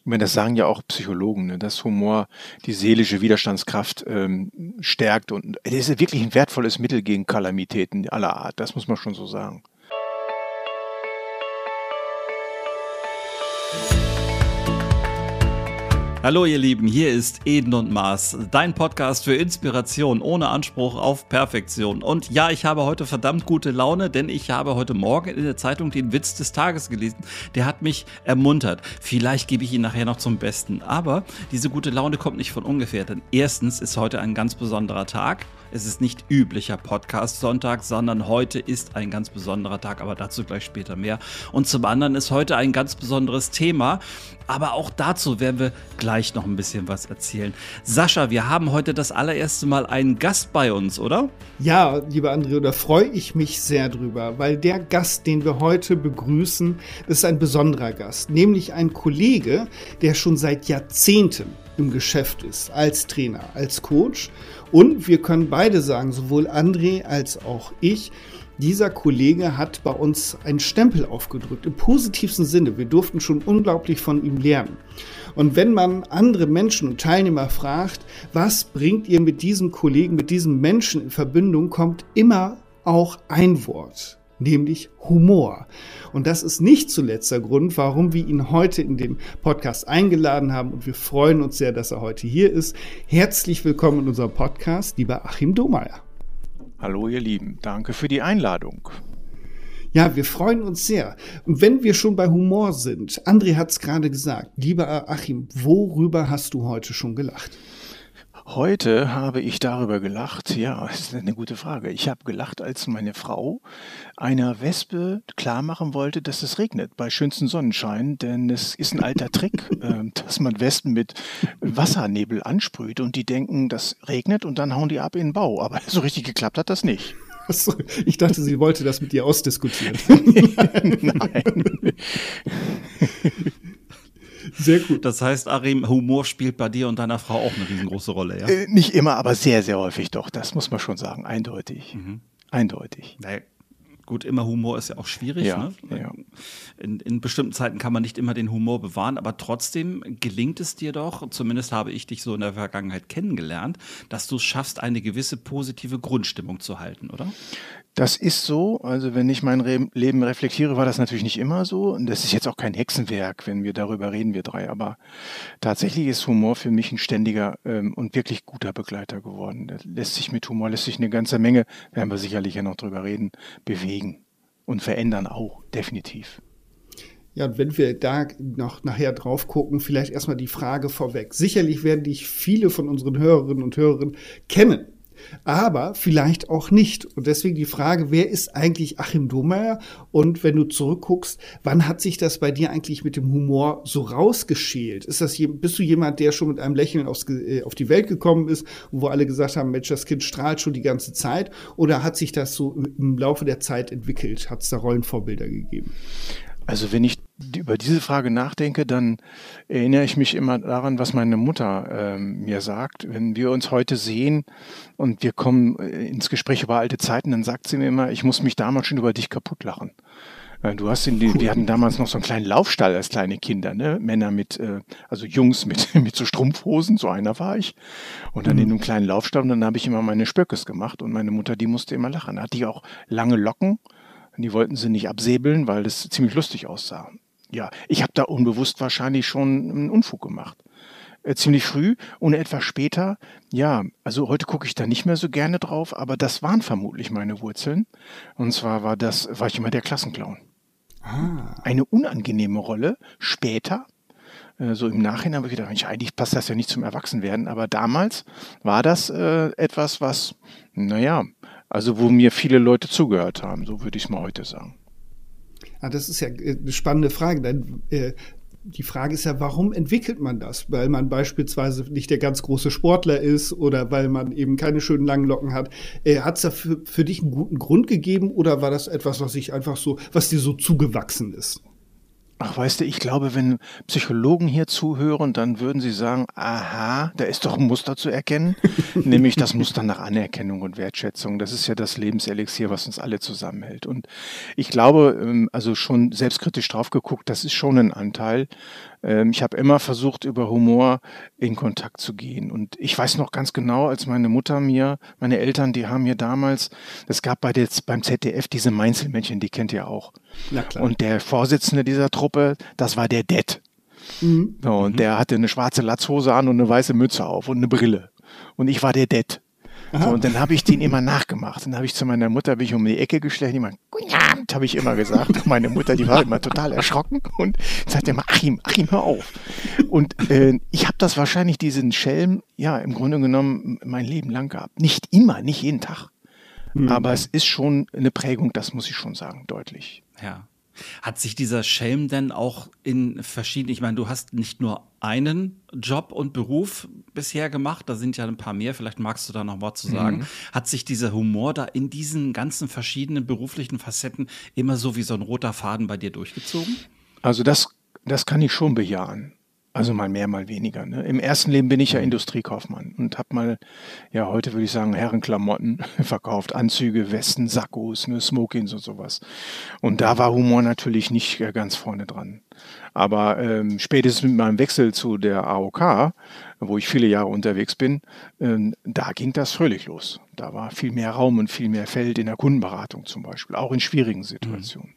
Ich meine, das sagen ja auch Psychologen, ne, dass Humor die seelische Widerstandskraft ähm, stärkt und es ist wirklich ein wertvolles Mittel gegen Kalamitäten aller Art. Das muss man schon so sagen. Hallo ihr Lieben, hier ist Eden und Mars, dein Podcast für Inspiration ohne Anspruch auf Perfektion. Und ja, ich habe heute verdammt gute Laune, denn ich habe heute Morgen in der Zeitung den Witz des Tages gelesen. Der hat mich ermuntert. Vielleicht gebe ich ihn nachher noch zum Besten. Aber diese gute Laune kommt nicht von ungefähr, denn erstens ist heute ein ganz besonderer Tag. Es ist nicht üblicher Podcast-Sonntag, sondern heute ist ein ganz besonderer Tag, aber dazu gleich später mehr. Und zum anderen ist heute ein ganz besonderes Thema, aber auch dazu werden wir gleich noch ein bisschen was erzählen. Sascha, wir haben heute das allererste Mal einen Gast bei uns, oder? Ja, lieber André, da freue ich mich sehr drüber, weil der Gast, den wir heute begrüßen, ist ein besonderer Gast, nämlich ein Kollege, der schon seit Jahrzehnten im Geschäft ist, als Trainer, als Coach. Und wir können beide sagen, sowohl André als auch ich, dieser Kollege hat bei uns einen Stempel aufgedrückt, im positivsten Sinne. Wir durften schon unglaublich von ihm lernen. Und wenn man andere Menschen und Teilnehmer fragt, was bringt ihr mit diesem Kollegen, mit diesem Menschen in Verbindung, kommt immer auch ein Wort nämlich Humor. Und das ist nicht zuletzt der Grund, warum wir ihn heute in den Podcast eingeladen haben. Und wir freuen uns sehr, dass er heute hier ist. Herzlich willkommen in unserem Podcast, lieber Achim Domeyer. Hallo ihr Lieben, danke für die Einladung. Ja, wir freuen uns sehr. Und wenn wir schon bei Humor sind, André hat es gerade gesagt, lieber Achim, worüber hast du heute schon gelacht? Heute habe ich darüber gelacht, ja, das ist eine gute Frage. Ich habe gelacht, als meine Frau einer Wespe klar machen wollte, dass es regnet bei schönstem Sonnenschein, denn es ist ein alter Trick, äh, dass man Wespen mit Wassernebel ansprüht und die denken, das regnet und dann hauen die ab in den Bau. Aber so richtig geklappt hat das nicht. Ich dachte, sie wollte das mit dir ausdiskutieren. Nein. Sehr gut. Das heißt, Arim, Humor spielt bei dir und deiner Frau auch eine riesengroße Rolle, ja? Äh, nicht immer, aber sehr, sehr häufig doch. Das muss man schon sagen. Eindeutig. Mhm. Eindeutig. Nee. Gut, immer Humor ist ja auch schwierig. Ja, ne? ja. In, in, bestimmten Zeiten kann man nicht immer den Humor bewahren, aber trotzdem gelingt es dir doch, zumindest habe ich dich so in der Vergangenheit kennengelernt, dass du es schaffst, eine gewisse positive Grundstimmung zu halten, oder? Das ist so. Also wenn ich mein Re Leben reflektiere, war das natürlich nicht immer so. Und das ist jetzt auch kein Hexenwerk, wenn wir darüber reden, wir drei. Aber tatsächlich ist Humor für mich ein ständiger ähm, und wirklich guter Begleiter geworden. Der lässt sich mit Humor, lässt sich eine ganze Menge, werden wir sicherlich ja noch drüber reden, bewegen und verändern auch, definitiv. Ja, und wenn wir da noch nachher drauf gucken, vielleicht erstmal die Frage vorweg. Sicherlich werden dich viele von unseren Hörerinnen und Hörern kennen aber vielleicht auch nicht. Und deswegen die Frage, wer ist eigentlich Achim Domeyer? Und wenn du zurückguckst, wann hat sich das bei dir eigentlich mit dem Humor so rausgeschält? Ist das, bist du jemand, der schon mit einem Lächeln aufs, äh, auf die Welt gekommen ist, wo alle gesagt haben, Mensch, das Kind strahlt schon die ganze Zeit? Oder hat sich das so im Laufe der Zeit entwickelt? Hat es da Rollenvorbilder gegeben? Also wenn ich über diese Frage nachdenke, dann erinnere ich mich immer daran, was meine Mutter ähm, mir sagt. Wenn wir uns heute sehen und wir kommen äh, ins Gespräch über alte Zeiten, dann sagt sie mir immer, ich muss mich damals schon über dich kaputt lachen. Äh, du hast in die, wir hatten damals noch so einen kleinen Laufstall als kleine Kinder, ne? Männer mit, äh, also Jungs mit, mit so Strumpfhosen, so einer war ich. Und dann mhm. in einem kleinen Laufstall, und dann habe ich immer meine Spöckes gemacht und meine Mutter, die musste immer lachen. Da hatte ich auch lange Locken. Die wollten sie nicht absäbeln, weil das ziemlich lustig aussah ja, ich habe da unbewusst wahrscheinlich schon einen Unfug gemacht. Äh, ziemlich früh und etwas später, ja, also heute gucke ich da nicht mehr so gerne drauf, aber das waren vermutlich meine Wurzeln. Und zwar war das, war ich immer der Klassenclown. Ah. Eine unangenehme Rolle später. Äh, so im Nachhinein habe ich gedacht, Mensch, eigentlich passt das ja nicht zum Erwachsenwerden, aber damals war das äh, etwas, was, naja, also wo mir viele Leute zugehört haben, so würde ich es mal heute sagen. Ah, das ist ja äh, eine spannende Frage. Denn, äh, die Frage ist ja, warum entwickelt man das? Weil man beispielsweise nicht der ganz große Sportler ist oder weil man eben keine schönen langen Locken hat. Äh, hat es da für, für dich einen guten Grund gegeben oder war das etwas, was sich einfach so, was dir so zugewachsen ist? Ach, weißt du, ich glaube, wenn Psychologen hier zuhören, dann würden sie sagen, aha, da ist doch ein Muster zu erkennen, nämlich das Muster nach Anerkennung und Wertschätzung. Das ist ja das Lebenselixier, was uns alle zusammenhält. Und ich glaube, ähm, also schon selbstkritisch drauf geguckt, das ist schon ein Anteil. Ähm, ich habe immer versucht, über Humor in Kontakt zu gehen. Und ich weiß noch ganz genau, als meine Mutter mir, meine Eltern, die haben mir damals, es gab bei der, beim ZDF diese Mainzelmännchen, die kennt ihr auch. Na klar. Und der Vorsitzende dieser Truppe, das war der Det. Mhm. So, und der hatte eine schwarze Latzhose an und eine weiße Mütze auf und eine Brille. Und ich war der Det. So, und dann habe ich den immer nachgemacht. Dann habe ich zu meiner Mutter, bin ich um die Ecke gestellt, immer, Guten Abend, habe ich immer gesagt. Und meine Mutter, die war immer total erschrocken und sagte immer, Achim, Achim, hör auf. Und äh, ich habe das wahrscheinlich, diesen Schelm, ja, im Grunde genommen mein Leben lang gehabt. Nicht immer, nicht jeden Tag. Aber es ist schon eine Prägung, das muss ich schon sagen, deutlich. Ja. Hat sich dieser Schelm denn auch in verschiedenen, ich meine, du hast nicht nur einen Job und Beruf bisher gemacht, da sind ja ein paar mehr, vielleicht magst du da noch was zu sagen. Hat sich dieser Humor da in diesen ganzen verschiedenen beruflichen Facetten immer so wie so ein roter Faden bei dir durchgezogen? Also das, das kann ich schon bejahen. Also mal mehr, mal weniger. Ne? Im ersten Leben bin ich ja Industriekaufmann und habe mal, ja heute würde ich sagen, Herrenklamotten verkauft, Anzüge, Westen, Sakkos, ne, Smokings und sowas. Und da war Humor natürlich nicht äh, ganz vorne dran. Aber ähm, spätestens mit meinem Wechsel zu der AOK, wo ich viele Jahre unterwegs bin, ähm, da ging das fröhlich los. Da war viel mehr Raum und viel mehr Feld in der Kundenberatung zum Beispiel, auch in schwierigen Situationen.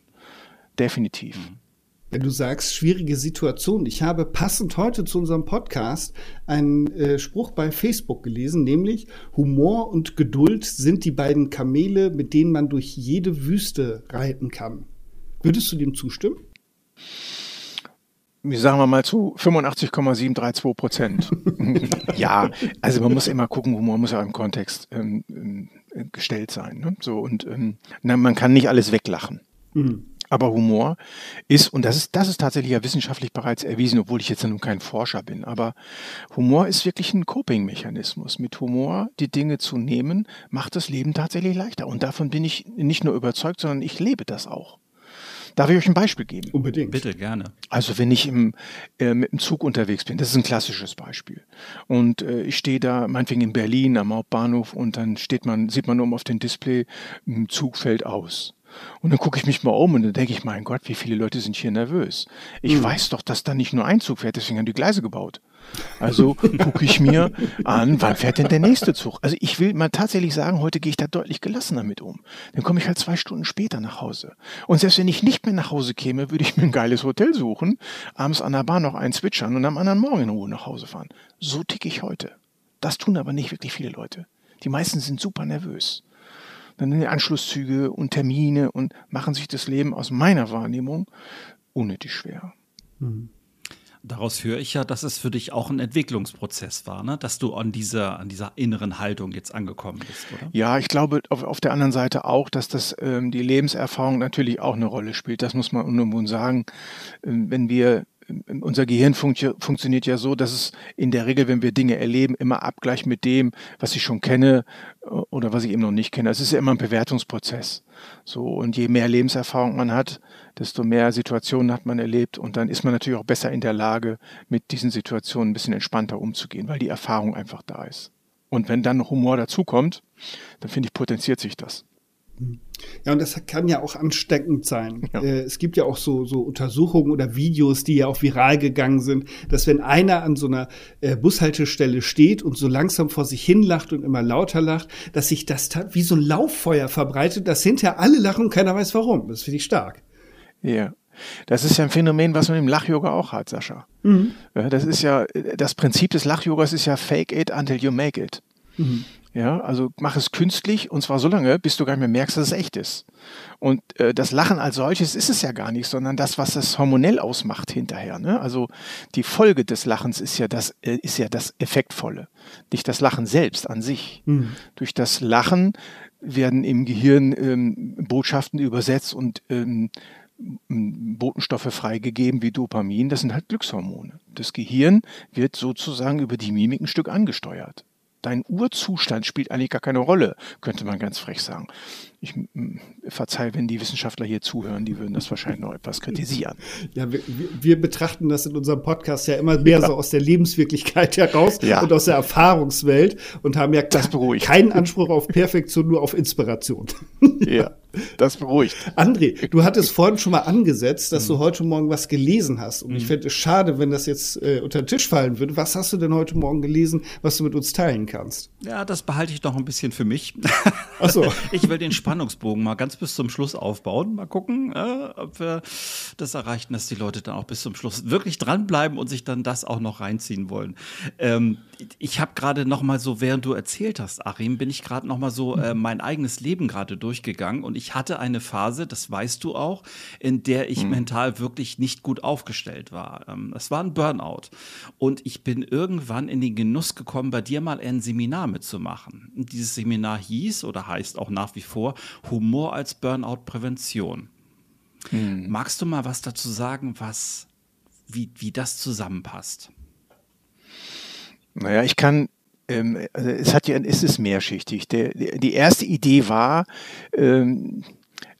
Definitiv. Wenn du sagst, schwierige Situation. Ich habe passend heute zu unserem Podcast einen äh, Spruch bei Facebook gelesen, nämlich Humor und Geduld sind die beiden Kamele, mit denen man durch jede Wüste reiten kann. Würdest du dem zustimmen? Wie sagen wir mal zu 85,732 Prozent. ja, also man muss immer gucken, Humor muss ja im Kontext ähm, ähm, gestellt sein. Ne? So und ähm, na, man kann nicht alles weglachen. Mhm. Aber Humor ist, und das ist, das ist tatsächlich ja wissenschaftlich bereits erwiesen, obwohl ich jetzt nun kein Forscher bin, aber Humor ist wirklich ein Coping-Mechanismus. Mit Humor die Dinge zu nehmen, macht das Leben tatsächlich leichter. Und davon bin ich nicht nur überzeugt, sondern ich lebe das auch. Darf ich euch ein Beispiel geben? Unbedingt. Bitte, gerne. Also wenn ich im, äh, mit dem Zug unterwegs bin, das ist ein klassisches Beispiel. Und äh, ich stehe da meinetwegen in Berlin am Hauptbahnhof und dann steht man, sieht man oben auf dem Display, ein Zug fällt aus. Und dann gucke ich mich mal um und dann denke ich, mein Gott, wie viele Leute sind hier nervös. Ich weiß doch, dass da nicht nur ein Zug fährt, deswegen haben die Gleise gebaut. Also gucke ich mir an, wann fährt denn der nächste Zug? Also ich will mal tatsächlich sagen, heute gehe ich da deutlich gelassener mit um. Dann komme ich halt zwei Stunden später nach Hause. Und selbst wenn ich nicht mehr nach Hause käme, würde ich mir ein geiles Hotel suchen, abends an der Bahn noch einen zwitschern und am anderen Morgen in Ruhe nach Hause fahren. So ticke ich heute. Das tun aber nicht wirklich viele Leute. Die meisten sind super nervös. Dann die Anschlusszüge und Termine und machen sich das Leben aus meiner Wahrnehmung unnötig schwer. Daraus höre ich ja, dass es für dich auch ein Entwicklungsprozess war, ne? dass du an dieser, an dieser inneren Haltung jetzt angekommen bist, oder? Ja, ich glaube auf, auf der anderen Seite auch, dass das ähm, die Lebenserfahrung natürlich auch eine Rolle spielt. Das muss man unumwunden sagen. Ähm, wenn wir unser Gehirn funktio- funktioniert ja so, dass es in der Regel, wenn wir Dinge erleben, immer abgleicht mit dem, was ich schon kenne äh, oder was ich eben noch nicht kenne. Es ist ja immer ein Bewertungsprozess. So und je mehr Lebenserfahrung man hat, desto mehr Situationen hat man erlebt und dann ist man natürlich auch besser in der Lage, mit diesen Situationen ein bisschen entspannter umzugehen, weil die Erfahrung einfach da ist. Und wenn dann Humor dazukommt, dann finde ich, potenziert sich das. Ja, und das kann ja auch ansteckend sein. Ja. Äh, es gibt ja auch so, so Untersuchungen oder Videos, die ja auch viral gegangen sind, dass wenn einer an so einer äh, Bushaltestelle steht und so langsam vor sich hin lacht und immer lauter lacht, dass sich das wie so ein Lauffeuer verbreitet, dass hinterher alle lachen und keiner weiß warum. Das finde ich stark. Ja. Das ist ja ein Phänomen, was man im Lach-Yoga auch hat, Sascha. Ja, das ist ja, das Prinzip des Lach-Yogas ist ja fake it until you make it. Ja, also mach es künstlich und zwar so lange, bis du gar nicht mehr merkst, dass es echt ist. Und äh, das Lachen als solches ist es ja gar nicht, sondern das, was es hormonell ausmacht hinterher. Ne? Also die Folge des Lachens ist ja das, äh, ist ja das Effektvolle, nicht das Lachen selbst an sich. Durch das Lachen werden im Gehirn ähm, Botschaften übersetzt und ähm, Botenstoffe freigegeben wie Dopamin. Das sind halt Glückshormone. Das Gehirn wird sozusagen über die Mimik ein Stück angesteuert. Dein Urzustand spielt eigentlich gar keine Rolle, könnte man ganz frech sagen. ich verzeihe, wenn die Wissenschaftler hier zuhören, die würden das wahrscheinlich noch etwas kritisieren. Ja, wir, wir betrachten das in unserem Podcast ja immer mehr ja. so aus der Lebenswirklichkeit heraus ja. und aus der Erfahrungswelt und haben ja keinen Anspruch auf Perfektion, nur auf Inspiration. Ja. Das beruhigt. André, du hattest vorhin schon mal angesetzt, dass mhm. du heute Morgen was gelesen hast. Und mhm. ich fände es schade, wenn das jetzt äh, unter den Tisch fallen würde. Was hast du denn heute Morgen gelesen, was du mit uns teilen kannst? Ja, das behalte ich noch ein bisschen für mich. Ach so. ich will den Spannungsbogen mal ganz bis zum Schluss aufbauen. Mal gucken, äh, ob wir das erreichen, dass die Leute dann auch bis zum Schluss wirklich dranbleiben und sich dann das auch noch reinziehen wollen. Ähm, ich habe gerade noch mal so, während du erzählt hast, Achim, bin ich gerade noch mal so äh, mein eigenes Leben gerade durchgegangen und ich ich hatte eine Phase, das weißt du auch, in der ich mhm. mental wirklich nicht gut aufgestellt war. Ähm, es war ein Burnout. Und ich bin irgendwann in den Genuss gekommen, bei dir mal ein Seminar mitzumachen. Und dieses Seminar hieß oder heißt auch nach wie vor Humor als Burnout-Prävention. Mhm. Magst du mal was dazu sagen, was, wie, wie das zusammenpasst? Naja, ich kann ähm, also es hat ja, es ist mehrschichtig. Der, die erste Idee war, ähm,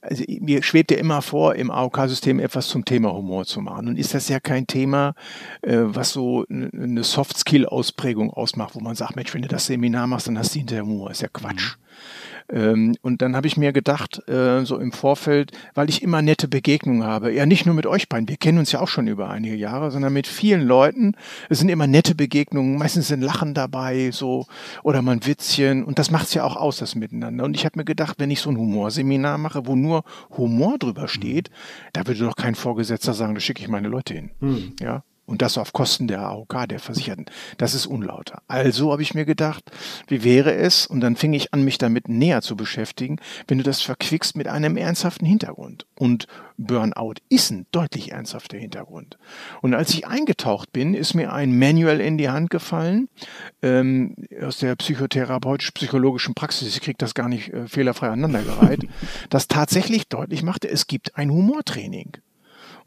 also mir schwebt ja immer vor, im AOK-System etwas zum Thema Humor zu machen. Und ist das ja kein Thema, äh, was so eine Soft-Skill-Ausprägung ausmacht, wo man sagt, Mensch, wenn du das Seminar machst, dann hast du hinterher Humor. Ist ja Quatsch. Mhm. Ähm, und dann habe ich mir gedacht, äh, so im Vorfeld, weil ich immer nette Begegnungen habe, ja nicht nur mit euch beiden, wir kennen uns ja auch schon über einige Jahre, sondern mit vielen Leuten. Es sind immer nette Begegnungen, meistens sind Lachen dabei, so oder mal ein Witzchen und das macht es ja auch aus, das Miteinander. Und ich habe mir gedacht, wenn ich so ein Humorseminar mache, wo nur Humor drüber steht, da würde doch kein Vorgesetzter sagen, da schicke ich meine Leute hin. Hm. Ja, und das auf Kosten der AOK, der Versicherten. Das ist unlauter. Also habe ich mir gedacht, wie wäre es, und dann fing ich an, mich damit näher zu beschäftigen, wenn du das verquickst mit einem ernsthaften Hintergrund. Und Burnout ist ein deutlich ernsthafter Hintergrund. Und als ich eingetaucht bin, ist mir ein Manual in die Hand gefallen ähm, aus der psychotherapeutisch-psychologischen Praxis. Ich kriege das gar nicht äh, fehlerfrei aneinandergereiht, das tatsächlich deutlich machte, es gibt ein Humortraining.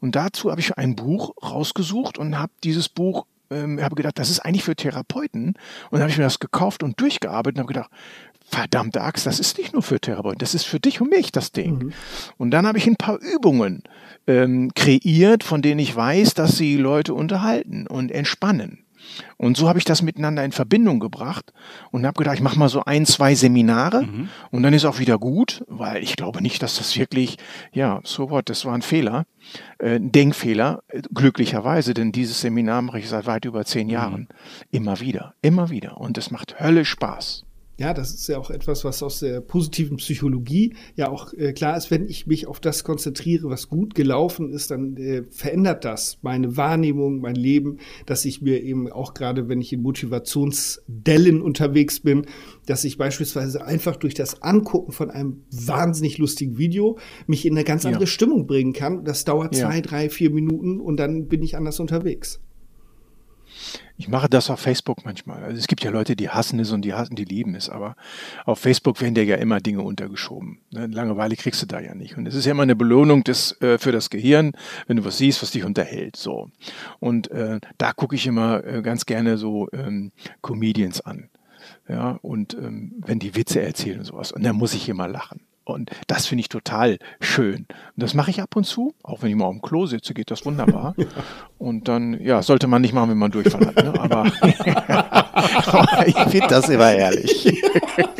Und dazu habe ich ein Buch rausgesucht und habe dieses Buch ähm, habe gedacht, das ist eigentlich für Therapeuten. Und dann habe ich mir das gekauft und durchgearbeitet und habe gedacht, verdammte Axt, das ist nicht nur für Therapeuten, das ist für dich und mich das Ding. Mhm. Und dann habe ich ein paar Übungen ähm, kreiert, von denen ich weiß, dass sie Leute unterhalten und entspannen. Und so habe ich das miteinander in Verbindung gebracht und habe gedacht, ich mache mal so ein, zwei Seminare mhm. und dann ist auch wieder gut, weil ich glaube nicht, dass das wirklich, ja, so what, das war ein Fehler, äh, ein Denkfehler, glücklicherweise, denn dieses Seminar mache ich seit weit über zehn mhm. Jahren. Mhm. Immer wieder, immer wieder. Und es macht Hölle Spaß. Ja, das ist ja auch etwas, was aus der positiven Psychologie ja auch äh, klar ist. Wenn ich mich auf das konzentriere, was gut gelaufen ist, dann äh, verändert das meine Wahrnehmung, mein Leben, dass ich mir eben auch gerade, wenn ich in Motivationsdellen unterwegs bin, dass ich beispielsweise einfach durch das Angucken von einem wahnsinnig lustigen Video mich in eine ganz andere ja. Stimmung bringen kann. Das dauert zwei, ja. drei, vier Minuten und dann bin ich anders unterwegs. Ich mache das auf Facebook manchmal. Also es gibt ja Leute, die hassen es und die hassen, die lieben es, aber auf Facebook werden dir ja immer Dinge untergeschoben. Ne? Langeweile kriegst du da ja nicht. Und es ist ja immer eine Belohnung des, äh, für das Gehirn, wenn du was siehst, was dich unterhält. So. Und äh, da gucke ich immer äh, ganz gerne so ähm, Comedians an. Ja, und ähm, wenn die Witze erzählen und sowas. Und dann muss ich immer lachen. Und das finde ich total schön. Und das mache ich ab und zu, auch wenn ich mal auf dem Klo sitze, geht das wunderbar. Und dann, ja, sollte man nicht machen, wenn man Durchfall hat. Ne? Aber, ich finde das immer herrlich.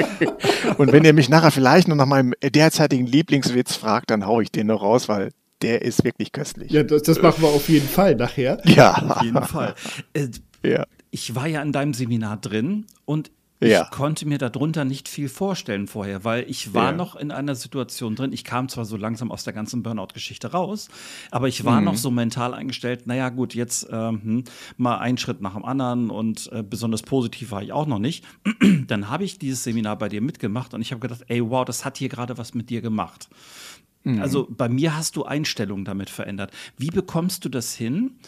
und wenn ihr mich nachher vielleicht noch nach meinem derzeitigen Lieblingswitz fragt, dann haue ich den noch raus, weil der ist wirklich köstlich. Ja, das, das machen wir auf jeden Fall nachher. Ja. Auf jeden Fall. Äh, ja. Ich war ja in deinem Seminar drin und ja. Ich konnte mir darunter nicht viel vorstellen vorher, weil ich war ja. noch in einer Situation drin. Ich kam zwar so langsam aus der ganzen Burnout-Geschichte raus, aber ich war mhm. noch so mental eingestellt, naja gut, jetzt ähm, hm, mal einen Schritt nach dem anderen und äh, besonders positiv war ich auch noch nicht. Dann habe ich dieses Seminar bei dir mitgemacht und ich habe gedacht, ey, wow, das hat hier gerade was mit dir gemacht. Mhm. Also bei mir hast du Einstellungen damit verändert. Wie bekommst du das hin?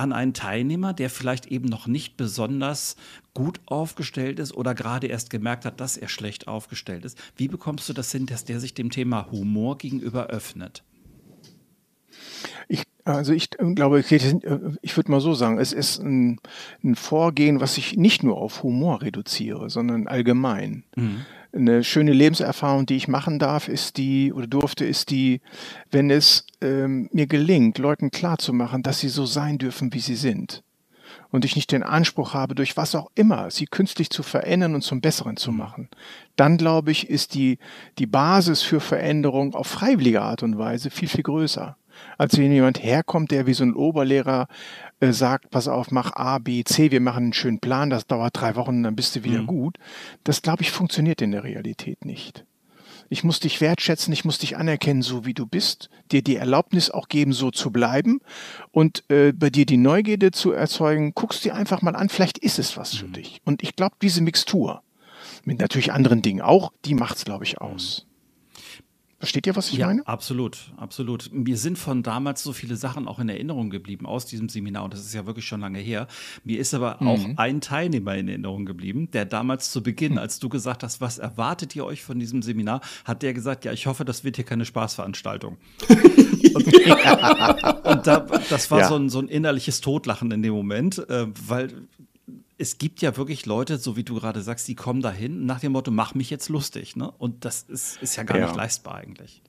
An einen Teilnehmer, der vielleicht eben noch nicht besonders gut aufgestellt ist oder gerade erst gemerkt hat, dass er schlecht aufgestellt ist. Wie bekommst du das hin, dass der sich dem Thema Humor gegenüber öffnet? Ich, also ich glaube, ich, ich würde mal so sagen, es ist ein, ein, Vorgehen, was ich nicht nur auf Humor reduziere, sondern allgemein. Mhm. Eine schöne Lebenserfahrung, die ich machen darf, ist die oder durfte, ist die, wenn es ähm, mir gelingt, Leuten klarzumachen, dass sie so sein dürfen, wie sie sind. Und ich nicht den Anspruch habe, durch was auch immer, sie künstlich zu verändern und zum Besseren zu machen. Dann, glaube ich, ist die, die Basis für Veränderung auf freiwillige Art und Weise viel, viel größer als wenn jemand herkommt, der wie so ein Oberlehrer äh, sagt, pass auf, mach A, B, C, wir machen einen schönen Plan, das dauert drei Wochen, dann bist du wieder mhm. gut. Das, glaube ich, funktioniert in der Realität nicht. Ich muss dich wertschätzen, ich muss dich anerkennen, so wie du bist, dir die Erlaubnis auch geben, so zu bleiben und äh, bei dir die Neugierde zu erzeugen. Guckst dir einfach mal an, vielleicht ist es was für mhm. dich. Und ich glaube, diese Mixtur, mit natürlich anderen Dingen auch, die macht's, glaube ich, aus. Versteht ihr, was ich ja, meine? Absolut, absolut. Mir sind von damals so viele Sachen auch in Erinnerung geblieben aus diesem Seminar und das ist ja wirklich schon lange her. Mir ist aber mhm. auch ein Teilnehmer in Erinnerung geblieben, der damals zu Beginn, mhm. als du gesagt hast, was erwartet ihr euch von diesem Seminar, hat der gesagt, ja, ich hoffe, das wird hier keine Spaßveranstaltung. und, und da, das war ja. so, ein, so ein innerliches Totlachen in dem Moment, äh, weil es gibt ja wirklich Leute, so wie du gerade sagst, die kommen dahin nach dem Motto, mach mich jetzt lustig. Ne? Und das ist, ist ja gar ja. nicht leistbar eigentlich.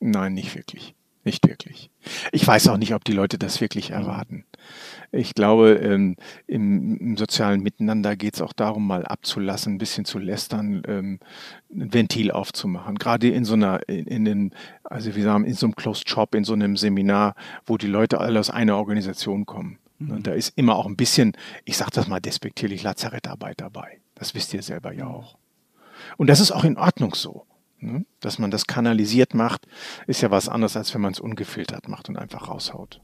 Nein, nicht wirklich. Nicht wirklich. Ich weiß auch nicht, ob die Leute das wirklich erwarten. Ich glaube, ähm, im, im, sozialen Miteinander geht es auch darum, mal abzulassen, ein bisschen zu lästern, ähm, ein Ventil aufzumachen. Gerade in so einer, in, in den, also wir sagen, in so einem Closed Shop, in so einem Seminar, wo die Leute alle aus einer Organisation kommen. Und mhm. da ist immer auch ein bisschen, ich sage das mal despektierlich, Lazarettarbeit dabei. Das wisst ihr selber ja auch. Und das ist auch in Ordnung so. Ne? Dass man das kanalisiert macht, ist ja was anderes, als wenn man es ungefiltert macht und einfach raushaut.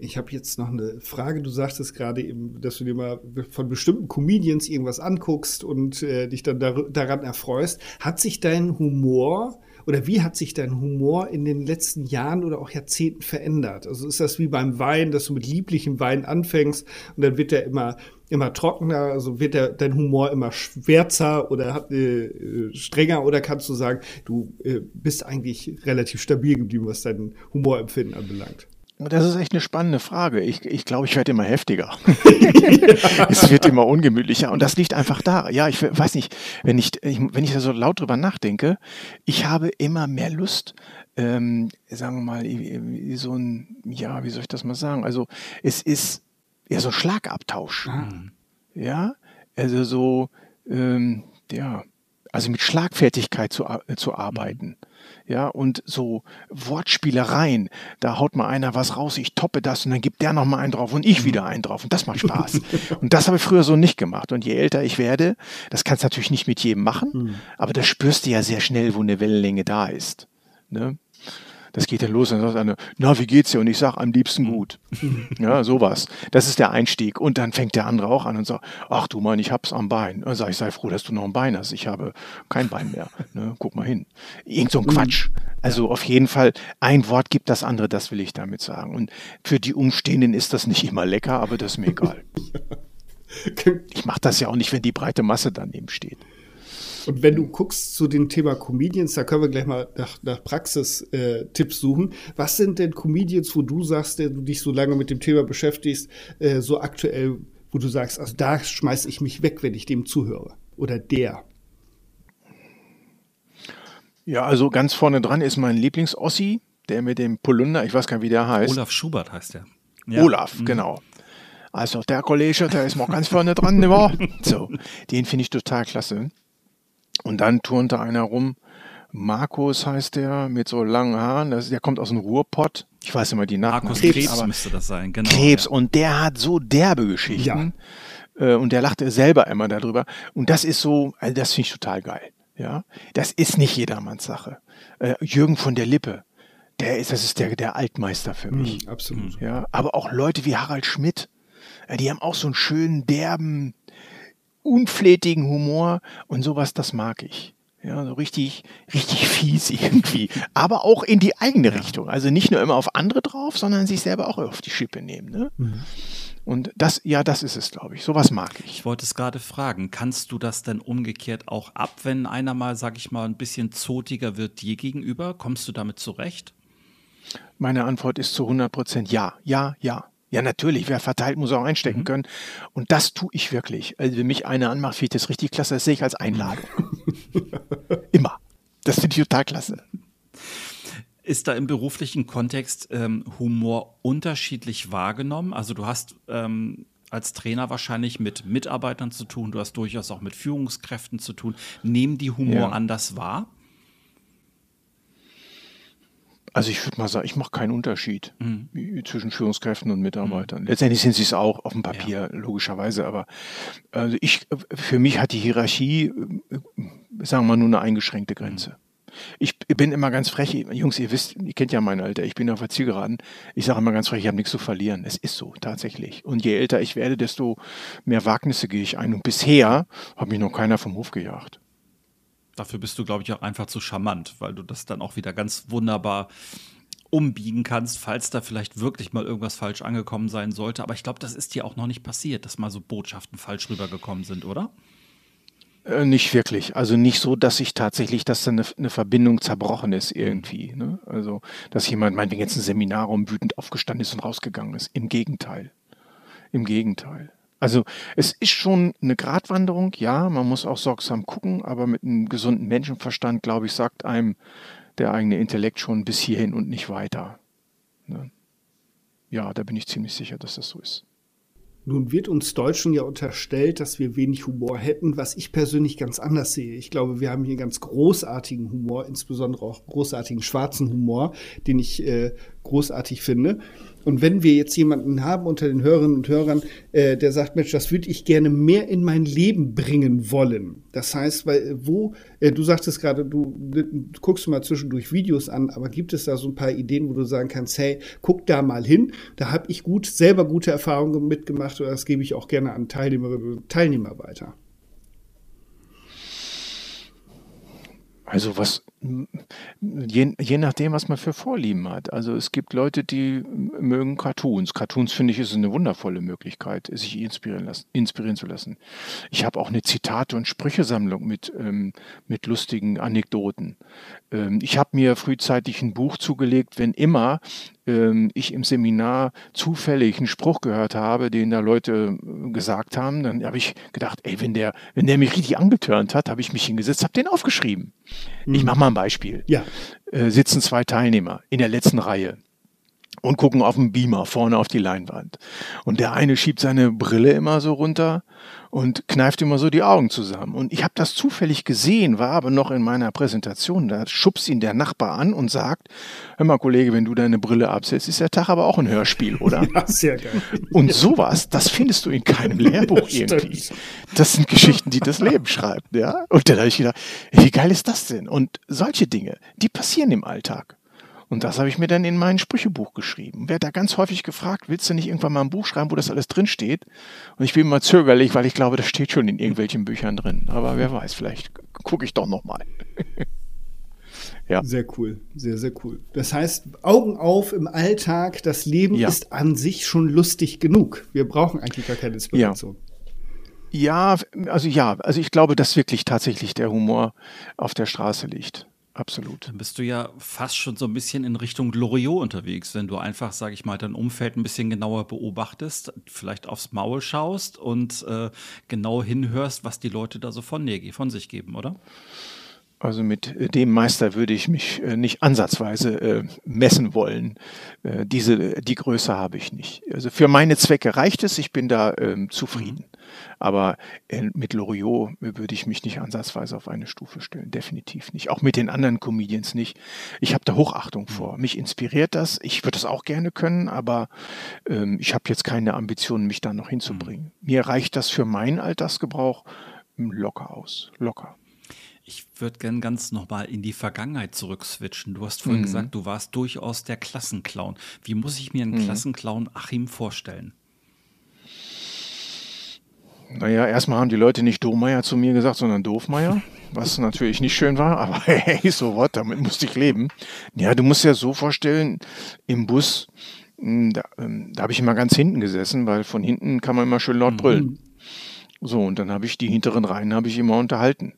Ich habe jetzt noch eine Frage. Du sagtest gerade eben, dass du dir mal von bestimmten Comedians irgendwas anguckst und äh, dich dann dar daran erfreust. Hat sich dein Humor oder wie hat sich dein Humor in den letzten Jahren oder auch Jahrzehnten verändert? Also ist das wie beim Wein, dass du mit lieblichem Wein anfängst und dann wird der immer immer trockener, also wird der, dein Humor immer schwärzer oder hat, äh, strenger oder kannst du sagen, du äh, bist eigentlich relativ stabil geblieben, was dein Humorempfinden anbelangt? Das ist echt eine spannende Frage. Ich, ich glaube, ich werde immer heftiger. es wird immer ungemütlicher. Und das liegt einfach da. Ja, ich weiß nicht, wenn ich, wenn ich da so laut drüber nachdenke, ich habe immer mehr Lust, ähm, sagen wir mal, so ein, ja, wie soll ich das mal sagen? Also, es ist eher so Schlagabtausch. Ah. Ja, also so, ähm, ja, also mit Schlagfertigkeit zu, zu arbeiten. Ja, und so Wortspielereien, da haut mal einer was raus, ich toppe das und dann gibt der noch mal einen drauf und ich wieder einen drauf und das macht Spaß. und das habe ich früher so nicht gemacht. Und je älter ich werde, das kannst du natürlich nicht mit jedem machen, mhm. aber das spürst du ja sehr schnell, wo eine Wellenlänge da ist. Ne? Das geht dann los und dann sagt einer, na, wie geht's dir? Und ich sage, am liebsten mhm. gut. ja, sowas. Das ist der Einstieg. Und dann fängt der andere auch an und sagt, ach du Mann, ich hab's am Bein. Dann sage ich, sei froh, dass du noch ein Bein hast. Ich habe kein Bein mehr. Ne? Guck mal hin. Irgend so ein mhm. Quatsch. Also auf jeden Fall, ein Wort gibt das andere, das will ich damit sagen. Und für die Umstehenden ist das nicht immer lecker, aber das ist mir egal. Ich mache das ja auch nicht, wenn die breite Masse daneben steht. Und wenn du guckst zu dem Thema Comedians, da können wir gleich mal nach, nach Praxistipps äh, suchen. Was sind denn Comedians, wo du sagst, der du dich so lange mit dem Thema beschäftigst, äh, so aktuell, wo du sagst, also da schmeiß ich mich weg, wenn ich dem zuhöre? Oder der? Ja, also ganz vorne dran ist mein Lieblingsossi, der mit dem Polunder, ich weiß gar nicht, wie der heißt. Olaf Schubert heißt der. Ja. Olaf, mhm. genau. Also der Kollege, der ist mal ganz vorne dran, ne? So, den finde ich total klasse. Und dann turnte einer rum, Markus heißt der, mit so langen Haaren, das, der kommt aus dem Ruhrpott. Ich weiß immer die Nachnamen. Markus Krebs, Krebs müsste das sein, genau. Krebs, ja. und der hat so derbe Geschichten. Ja. Äh, und der lachte selber immer darüber. Und das ist so, also das finde ich total geil. Ja, das ist nicht jedermanns Sache. Äh, Jürgen von der Lippe, der ist, das ist der, der Altmeister für mich. Mhm, absolut. Ja, aber auch Leute wie Harald Schmidt, äh, die haben auch so einen schönen, derben, unflätigen Humor und sowas, das mag ich. Ja, so richtig, richtig fies irgendwie. Aber auch in die eigene Richtung. Also nicht nur immer auf andere drauf, sondern sich selber auch auf die Schippe nehmen. Ne? Mhm. Und das, ja, das ist es, glaube ich. Sowas mag ich. Ich wollte es gerade fragen. Kannst du das denn umgekehrt auch ab, wenn einer mal, sag ich mal, ein bisschen zotiger wird dir gegenüber? Kommst du damit zurecht? Meine Antwort ist zu 100 Prozent ja, ja, ja. Ja, natürlich. Wer verteilt, muss auch einstecken mhm. können. Und das tue ich wirklich. Also, wenn mich einer anmacht, finde ich das richtig klasse. Das sehe ich als Einladung. Immer. Das finde ich total klasse. Ist da im beruflichen Kontext ähm, Humor unterschiedlich wahrgenommen? Also du hast ähm, als Trainer wahrscheinlich mit Mitarbeitern zu tun, du hast durchaus auch mit Führungskräften zu tun. Nehmen die Humor ja. anders wahr? Also ich würde mal sagen, ich mache keinen Unterschied mhm. zwischen Führungskräften und Mitarbeitern. Mhm. Letztendlich sind sie es auch auf dem Papier, ja. logischerweise, aber also ich, für mich hat die Hierarchie, äh, sagen wir mal, nur eine eingeschränkte Grenze. Mhm. Ich bin immer ganz frech, Jungs, ihr wisst, ihr kennt ja mein Alter, ich bin auf der Zielgeraden. Ich sage immer ganz frech, ich habe nichts zu verlieren. Es ist so, tatsächlich. Und je älter ich werde, desto mehr Wagnisse gehe ich ein. Und bisher hat mich noch keiner vom Hof gejagt. Dafür bist du, glaube ich, auch einfach zu charmant, weil du das dann auch wieder ganz wunderbar umbiegen kannst, falls da vielleicht wirklich mal irgendwas falsch angekommen sein sollte. Aber ich glaube, das ist dir auch noch nicht passiert, dass mal so Botschaften falsch rübergekommen sind, oder? Äh, nicht wirklich. Also nicht so, dass ich tatsächlich, dass da eine, eine Verbindung zerbrochen ist irgendwie. Ne? Also, dass jemand meinetwegen jetzt ein Seminarraum wütend aufgestanden ist und rausgegangen ist. Im Gegenteil. Im Gegenteil. Also es ist schon eine Gratwanderung, ja, man muss auch sorgsam gucken, aber mit einem gesunden Menschenverstand, glaube ich, sagt einem der eigene Intellekt schon bis hierhin und nicht weiter. Ne? Ja, da bin ich ziemlich sicher, dass das so ist. Nun wird uns Deutschen ja unterstellt, dass wir wenig Humor hätten, was ich persönlich ganz anders sehe. Ich glaube, wir haben hier ganz großartigen Humor, insbesondere auch großartigen schwarzen Humor, den ich äh, großartig finde. Und wenn wir jetzt jemanden haben unter den Hörerinnen und Hörern, äh, der sagt, Mensch, das würde ich gerne mehr in mein Leben bringen wollen. Das heißt, weil äh, wo, äh, du sagtest gerade, du, du guckst mal zwischendurch Videos an, aber gibt es da so ein paar Ideen, wo du sagen kannst, hey, guck da mal hin, da habe ich gut, selber gute Erfahrungen mitgemacht oder das gebe ich auch gerne an Teilnehmerinnen und Teilnehmer weiter. Also was Je, je nachdem, was man für Vorlieben hat. Also es gibt Leute, die mögen Cartoons. Cartoons finde ich ist eine wundervolle Möglichkeit, sich inspirieren, lassen, inspirieren zu lassen. Ich habe auch eine Zitate- und Sprüchesammlung mit, ähm, mit lustigen Anekdoten. Ähm, ich habe mir frühzeitig ein Buch zugelegt, wenn immer ähm, ich im Seminar zufällig einen Spruch gehört habe, den da Leute äh, gesagt haben, dann habe ich gedacht, ey, wenn der, wenn der mich richtig angetörnt hat, habe ich mich hingesetzt, habe den aufgeschrieben. Mhm. Ich mache mal ein Beispiel. Ja. Äh, sitzen zwei Teilnehmer in der letzten Reihe und gucken auf den Beamer vorne auf die Leinwand. Und der eine schiebt seine Brille immer so runter und kneift immer so die Augen zusammen. Und ich habe das zufällig gesehen, war aber noch in meiner Präsentation. Da schubst ihn der Nachbar an und sagt, hör mal Kollege, wenn du deine Brille absetzt, ist der Tag aber auch ein Hörspiel, oder? Ja, sehr geil. Und sowas, das findest du in keinem Lehrbuch irgendwie. Das sind Geschichten, die das Leben schreibt, ja. Und dann habe ich gedacht, wie geil ist das denn? Und solche Dinge, die passieren im Alltag. Und das habe ich mir dann in mein Sprüchebuch geschrieben. Werde da ganz häufig gefragt, willst du nicht irgendwann mal ein Buch schreiben, wo das alles drin steht? Und ich bin immer zögerlich, weil ich glaube, das steht schon in irgendwelchen Büchern drin. Aber wer weiß, vielleicht gucke ich doch noch mal. ja. Sehr cool, sehr, sehr cool. Das heißt, Augen auf im Alltag, das Leben ja. ist an sich schon lustig genug. Wir brauchen eigentlich gar keine Inspiration. Ja. Ja, also ja, also ich glaube, dass wirklich tatsächlich der Humor auf der Straße liegt absolut. Dann bist du ja fast schon so ein bisschen in Richtung Loriot unterwegs, wenn du einfach, sage ich mal, dein Umfeld ein bisschen genauer beobachtest, vielleicht aufs Maul schaust und äh, genau hinhörst, was die Leute da so von, von sich geben, oder? Also mit dem Meister würde ich mich äh, nicht ansatzweise äh, messen wollen. Äh, diese, die Größe habe ich nicht. Also für meine Zwecke reicht es, ich bin da ähm, zufrieden. Mhm. Aber mit Loriot würde ich mich nicht ansatzweise auf eine Stufe stellen. Definitiv nicht. Auch mit den anderen Comedians nicht. Ich habe da Hochachtung mhm. vor. Mich inspiriert das. Ich würde das auch gerne können, aber ähm, ich habe jetzt keine Ambitionen, mich da noch hinzubringen. Mhm. Mir reicht das für meinen Altersgebrauch locker aus. Locker. Ich würde gerne ganz nochmal in die Vergangenheit zurückswitchen. Du hast vorhin mhm. gesagt, du warst durchaus der Klassenclown. Wie muss ich mir einen mhm. Klassenclown Achim vorstellen? Naja, erstmal haben die Leute nicht Dohmeier zu mir gesagt, sondern Doofmeier, was natürlich nicht schön war, aber hey, so was, damit musste ich leben. Ja, du musst dir so vorstellen, im Bus, hm, da, ähm, da habe ich immer ganz hinten gesessen, weil von hinten kann man immer schön laut brüllen. Mhm. So, und dann habe ich die hinteren Reihen habe ich immer unterhalten.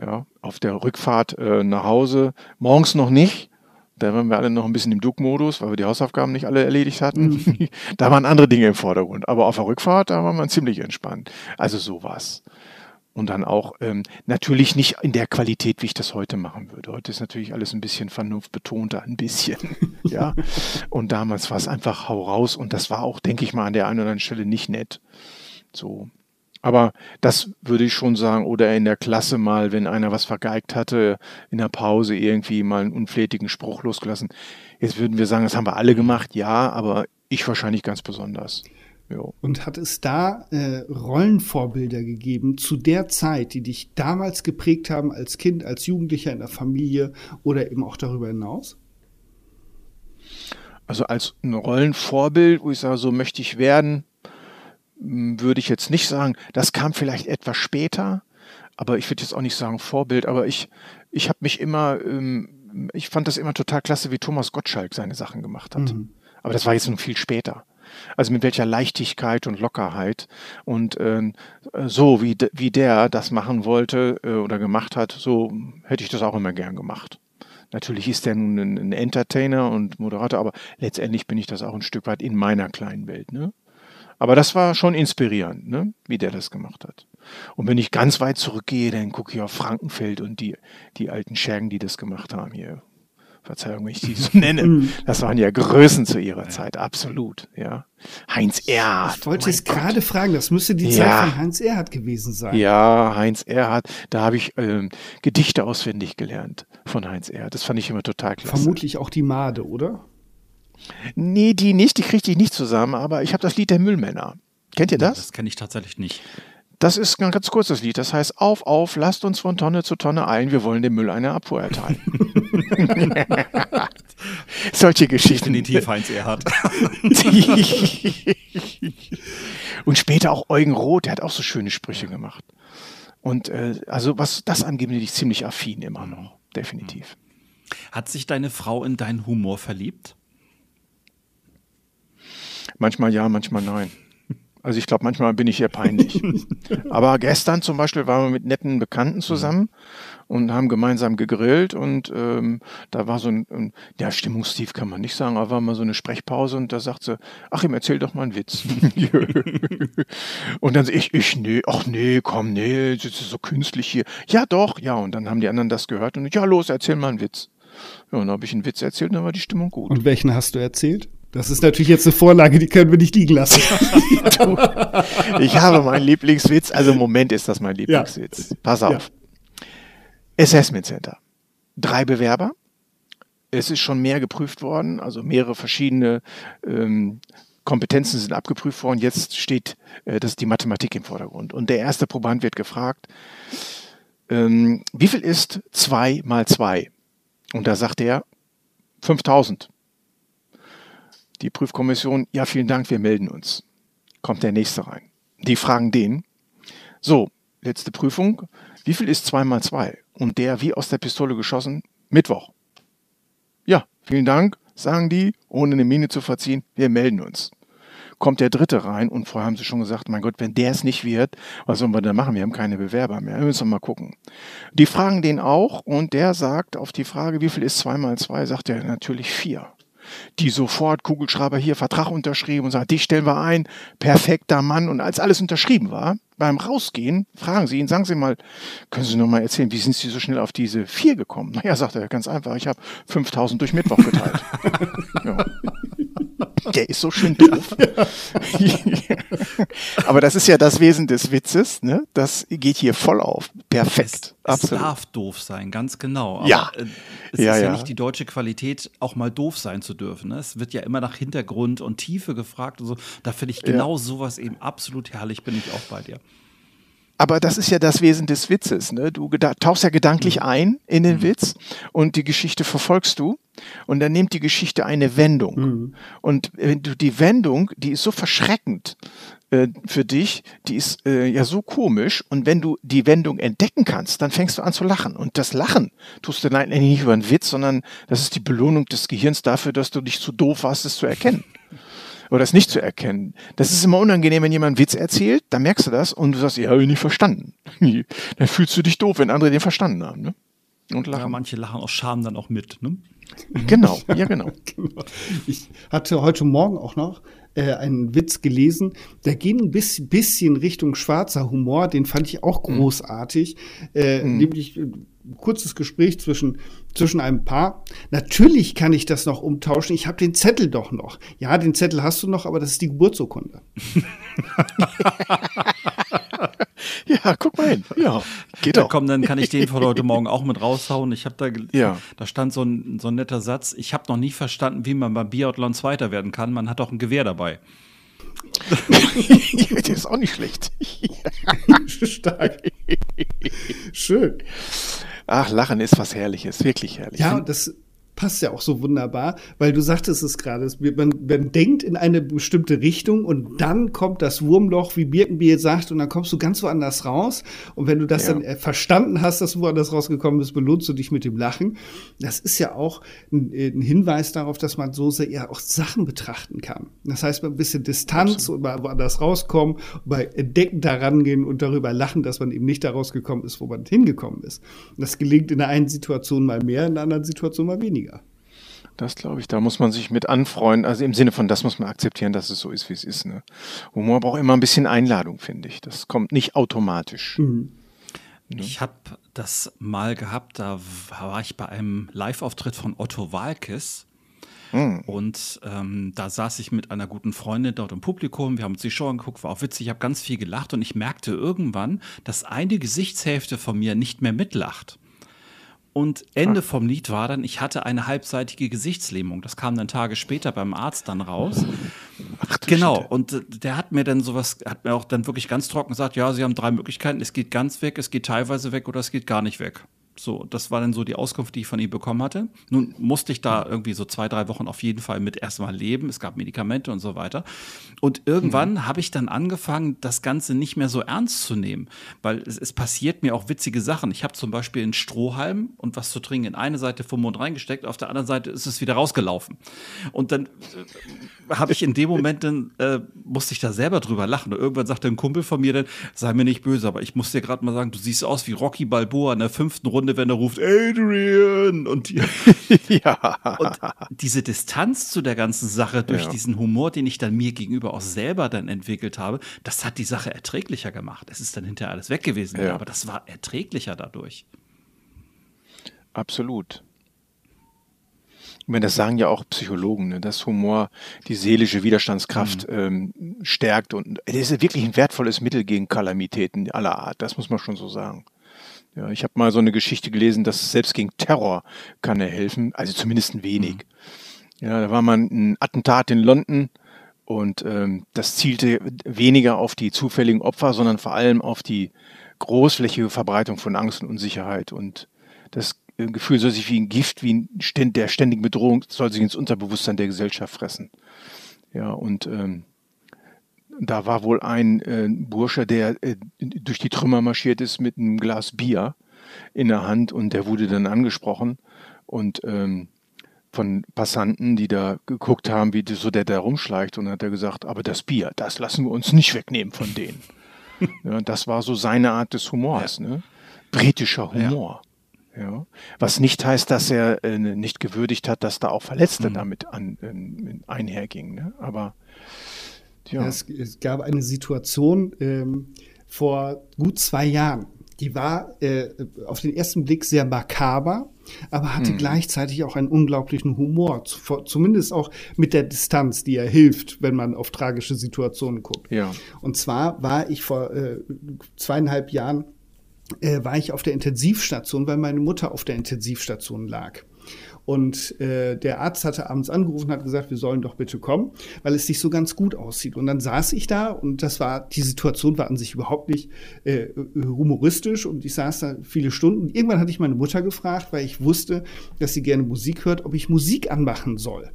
Ja, auf der Rückfahrt äh, nach Hause, morgens noch nicht, da waren wir alle noch ein bisschen im Duck-Modus, weil wir die Hausaufgaben nicht alle erledigt hatten. Mhm. da waren andere Dinge im Vordergrund. Aber auf der Rückfahrt, da war man ziemlich entspannt. Also sowas. Und dann auch ähm, natürlich nicht in der Qualität, wie ich das heute machen würde. Heute ist natürlich alles ein bisschen vernunftbetonter, ein bisschen. ja. Und damals war es einfach hau raus und das war auch, denke ich mal, an der einen oder anderen Stelle nicht nett. So. Aber das würde ich schon sagen, oder in der Klasse mal, wenn einer was vergeigt hatte, in der Pause irgendwie mal einen unflätigen Spruch losgelassen. Jetzt würden wir sagen, das haben wir alle gemacht, ja, aber ich wahrscheinlich ganz besonders. Jo. Und hat es da äh, Rollenvorbilder gegeben zu der Zeit, die dich damals geprägt haben als Kind, als Jugendlicher in der Familie oder eben auch darüber hinaus? Also als ein Rollenvorbild, wo ich sage, so möchte ich werden, würde ich jetzt nicht sagen. Das kam vielleicht etwas später, aber ich würde jetzt auch nicht sagen Vorbild, aber ich, ich habe mich immer, ähm, ich fand das immer total klasse, wie Thomas Gottschalk seine Sachen gemacht hat. Mhm. Aber das war jetzt noch viel später. Also mit welcher Leichtigkeit und Lockerheit und äh, so wie, wie der das machen wollte äh, oder gemacht hat, so hätte ich das auch immer gern gemacht. Natürlich ist der nun ein, ein Entertainer und Moderator, aber letztendlich bin ich das auch ein Stück weit in meiner kleinen Welt. Ne? Aber das war schon inspirierend, ne? wie der das gemacht hat. Und wenn ich ganz weit zurückgehe, dann gucke ich auf Frankenfeld und die, die alten Schergen, die das gemacht haben hier. Verzeihung, wenn ich die so nenne. Mhm. Das waren ja Größen zu ihrer Zeit, absolut, ja. Heinz Erhardt. Ich wollte oh es gerade fragen, das müsste die ja. Zeit von Heinz Erhardt gewesen sein. Ja, Heinz Erhardt, da habe ich ähm, Gedichte auswendig gelernt von Heinz Erhardt. Das fand ich immer total klasse. Vermutlich auch die Made, oder? Nee, die nicht, die kriegte ich nicht zusammen, aber ich habe das Lied der Müllmänner. Kennt ihr das? Das kenne ich tatsächlich nicht. Das ist ein ganz kurzes Lied. Das heißt, auf, auf, lasst uns von Tonne zu Tonne eilen, wir wollen dem Müll eine Abfuhr erteilen. Solche Geschichten. Definitiv Heinz Erhard. Und später auch Eugen Roth, der hat auch so schöne Sprüche gemacht. Und äh, also was das angeht, bin ich ziemlich affin immer noch. Definitiv. Hat sich deine Frau in deinen Humor verliebt? Manchmal ja, manchmal nein. Also ich glaube, manchmal bin ich ihr peinlich. Aber gestern zum Beispiel waren wir mit netten Bekannten zusammen und haben gemeinsam gegrillt und ähm, da war so ein, ein, ja, stimmungstief kann man nicht sagen, aber war mal so eine Sprechpause und da sagt sie, Achim, erzähl doch mal einen Witz. und dann ich, ich, nee, ach nee, komm, nee, das ist so künstlich hier. Ja, doch, ja, und dann haben die anderen das gehört und ja, los, erzähl mal einen Witz. Ja, und dann habe ich einen Witz erzählt und dann war die Stimmung gut. Und welchen hast du erzählt? Das ist natürlich jetzt eine Vorlage, die können wir nicht liegen lassen. ich habe meinen Lieblingswitz, also im Moment ist das mein Lieblingswitz. Ja. Pass auf. Ja. Assessment Center. Drei Bewerber. Es ist schon mehr geprüft worden, also mehrere verschiedene ähm, Kompetenzen sind abgeprüft worden. Jetzt steht äh, das die Mathematik im Vordergrund. Und der erste Proband wird gefragt, ähm, wie viel ist zwei mal zwei? Und da sagt er 5000. Die Prüfkommission, ja, vielen Dank, wir melden uns. Kommt der nächste rein. Die fragen den, so, letzte Prüfung, wie viel ist 2 mal 2? Und der, wie aus der Pistole geschossen, Mittwoch. Ja, vielen Dank, sagen die, ohne eine Miene zu verziehen, wir melden uns. Kommt der dritte rein und vorher haben sie schon gesagt, mein Gott, wenn der es nicht wird, was sollen wir da machen? Wir haben keine Bewerber mehr. Wir müssen mal gucken. Die fragen den auch und der sagt auf die Frage, wie viel ist 2 mal 2, sagt er natürlich 4 die sofort Kugelschreiber hier Vertrag unterschrieben und sagen, dich stellen wir ein, perfekter Mann. Und als alles unterschrieben war, beim Rausgehen, fragen Sie ihn, sagen Sie mal, können Sie noch mal erzählen, wie sind Sie so schnell auf diese vier gekommen? Naja, sagt er, ganz einfach, ich habe 5000 durch Mittwoch geteilt. ja. Der ist so schön doof. Aber das ist ja das Wesen des Witzes, ne? Das geht hier voll auf. Perfekt. Es, Absolut. es darf doof sein, ganz genau. Aber ja. Äh, es ja, ist ja, ja, nicht die deutsche Qualität, auch mal doof sein zu dürfen. Ne? Es wird ja immer nach Hintergrund und Tiefe gefragt und so. Da finde ich genau ja. sowas eben absolut herrlich, bin ich auch bei dir. Aber das ist ja das Wesen des Witzes. Ne? Du tauchst ja gedanklich mhm. ein in den mhm. Witz und die Geschichte verfolgst du und dann nimmt die Geschichte eine Wendung. Mhm. Und wenn du die Wendung, die ist so verschreckend äh, für dich, die ist äh, ja so komisch und wenn du die Wendung entdecken kannst, dann fängst du an zu lachen. Und das Lachen tust du dann nicht über einen Witz, sondern das ist die Belohnung des Gehirns dafür, dass du dich zu doof warst, es zu erkennen oder es nicht zu erkennen. Das ist immer unangenehm, wenn jemand einen Witz erzählt, dann merkst du das und du sagst, ja, habe ich nicht verstanden. dann fühlst du dich doof, wenn andere den verstanden haben. Ne? Und lachen. Ja, manche lachen aus Scham dann auch mit. Ne? Genau, ja genau. genau. Ich hatte heute Morgen auch noch äh, einen Witz gelesen, der ging ein bisschen, bisschen Richtung schwarzer Humor, den fand ich auch mhm. großartig, äh, mhm. nämlich äh, kurzes Gespräch zwischen, zwischen einem Paar. Natürlich kann ich das noch umtauschen. Ich habe den Zettel doch noch. Ja, den Zettel hast du noch, aber das ist die Geburtsurkunde. ja, guck mal hin. Ja, geht doch. Komm, dann kann ich den von heute Morgen auch mit raushauen. Ich habe da, ja. da stand so ein, so ein netter Satz. Ich habe noch nie verstanden, wie man beim Biathlon Zweiter werden kann. Man hat auch ein Gewehr dabei. das ist auch nicht schlecht. Stark. Schön. Ach, Lachen ist was Herrliches, wirklich herrlich. Ja, und das passt ja auch so wunderbar, weil du sagtest es gerade, man, man denkt in eine bestimmte Richtung und dann kommt das Wurmloch, wie Birkenbiel sagt, und dann kommst du ganz woanders raus. Und wenn du das ja. dann äh, verstanden hast, dass du woanders rausgekommen bist, belohnst du dich mit dem Lachen. Das ist ja auch ein, äh, ein Hinweis darauf, dass man so sehr ja auch Sachen betrachten kann. Das heißt, ein bisschen Distanz Absolut. und mal woanders rauskommen, bei Entdecken daran gehen und darüber lachen, dass man eben nicht da rausgekommen ist, wo man hingekommen ist. Das gelingt in der einen Situation mal mehr, in der anderen Situation mal weniger. Das glaube ich, da muss man sich mit anfreunden. Also im Sinne von, das muss man akzeptieren, dass es so ist, wie es ist. Ne? Humor braucht immer ein bisschen Einladung, finde ich. Das kommt nicht automatisch. Mhm. Ne? Ich habe das mal gehabt, da war ich bei einem Live-Auftritt von Otto Walkes. Mhm. Und ähm, da saß ich mit einer guten Freundin dort im Publikum. Wir haben uns die Show angeguckt, war auch witzig. Ich habe ganz viel gelacht und ich merkte irgendwann, dass eine Gesichtshälfte von mir nicht mehr mitlacht. Und Ende vom Lied war dann, ich hatte eine halbseitige Gesichtslähmung. Das kam dann Tage später beim Arzt dann raus. Ach, genau. Stimme. Und äh, der hat mir dann sowas, hat mir auch dann wirklich ganz trocken gesagt, ja, Sie haben drei Möglichkeiten. Es geht ganz weg, es geht teilweise weg oder es geht gar nicht weg. So, das war dann so die Auskunft, die ich von ihm bekommen hatte. Nun musste ich da irgendwie so zwei, drei Wochen auf jeden Fall mit erstmal leben. Es gab Medikamente und so weiter. Und irgendwann mhm. habe ich dann angefangen, das Ganze nicht mehr so ernst zu nehmen, weil es, es passiert mir auch witzige Sachen. Ich habe zum Beispiel einen Strohhalm und was zu trinken in eine Seite vom Mund reingesteckt, auf der anderen Seite ist es wieder rausgelaufen. Und dann äh, habe ich in dem Moment dann, äh, musste ich da selber drüber lachen. Und irgendwann sagte ein Kumpel von mir dann, sei mir nicht böse, aber ich muss dir gerade mal sagen, du siehst aus wie Rocky Balboa in der fünften Runde Runde, wenn er ruft, Adrian! Und, die, ja. und diese Distanz zu der ganzen Sache durch ja. diesen Humor, den ich dann mir gegenüber auch selber dann entwickelt habe, das hat die Sache erträglicher gemacht. Es ist dann hinterher alles weg gewesen, ja. aber das war erträglicher dadurch. Absolut. Ich meine, das sagen ja auch Psychologen, ne, dass Humor die seelische Widerstandskraft mhm. ähm, stärkt und es ist wirklich ein wertvolles Mittel gegen Kalamitäten aller Art. Das muss man schon so sagen. Ja, ich habe mal so eine Geschichte gelesen, dass selbst gegen Terror kann er helfen, also zumindest ein wenig. Mhm. Ja, da war mal ein Attentat in London und ähm, das zielte weniger auf die zufälligen Opfer, sondern vor allem auf die großflächige Verbreitung von Angst und Unsicherheit. Und das äh, Gefühl soll sich wie ein Gift, wie ein der ständigen Bedrohung, soll sich ins Unterbewusstsein der Gesellschaft fressen. Ja, und ähm, da war wohl ein äh, Bursche, der äh, durch die Trümmer marschiert ist mit einem Glas Bier in der Hand und der wurde dann angesprochen und ähm, von Passanten, die da geguckt haben, wie so der da rumschleicht und hat er gesagt, aber das Bier, das lassen wir uns nicht wegnehmen von denen. ja, das war so seine Art des Humors, ja. ne? britischer Humor. Ja. ja. Was nicht heißt, dass er äh, nicht gewürdigt hat, dass da auch Verletzte mhm. damit an, äh, einhergingen. Ne? Aber ja. Es, es, gab eine Situation ähm, vor gut zwei Jahren. Die war äh, auf den ersten Blick sehr makaber, aber hatte mhm. gleichzeitig auch einen unglaublichen Humor. Zumindest auch mit der Distanz, die er hilft, wenn man auf tragische Situationen guckt. Ja. Und zwar war ich vor äh, zweieinhalb Jahren äh, war ich auf der Intensivstation, weil meine Mutter auf der Intensivstation lag. Und äh, der Arzt hatte abends angerufen und hat gesagt, wir sollen doch bitte kommen, weil es nicht so ganz gut aussieht. Und dann saß ich da und das war, die Situation war an sich überhaupt nicht äh, humoristisch und ich saß da viele Stunden. Und irgendwann hatte ich meine Mutter gefragt, weil ich wusste, dass sie gerne Musik hört, ob ich Musik anmachen soll.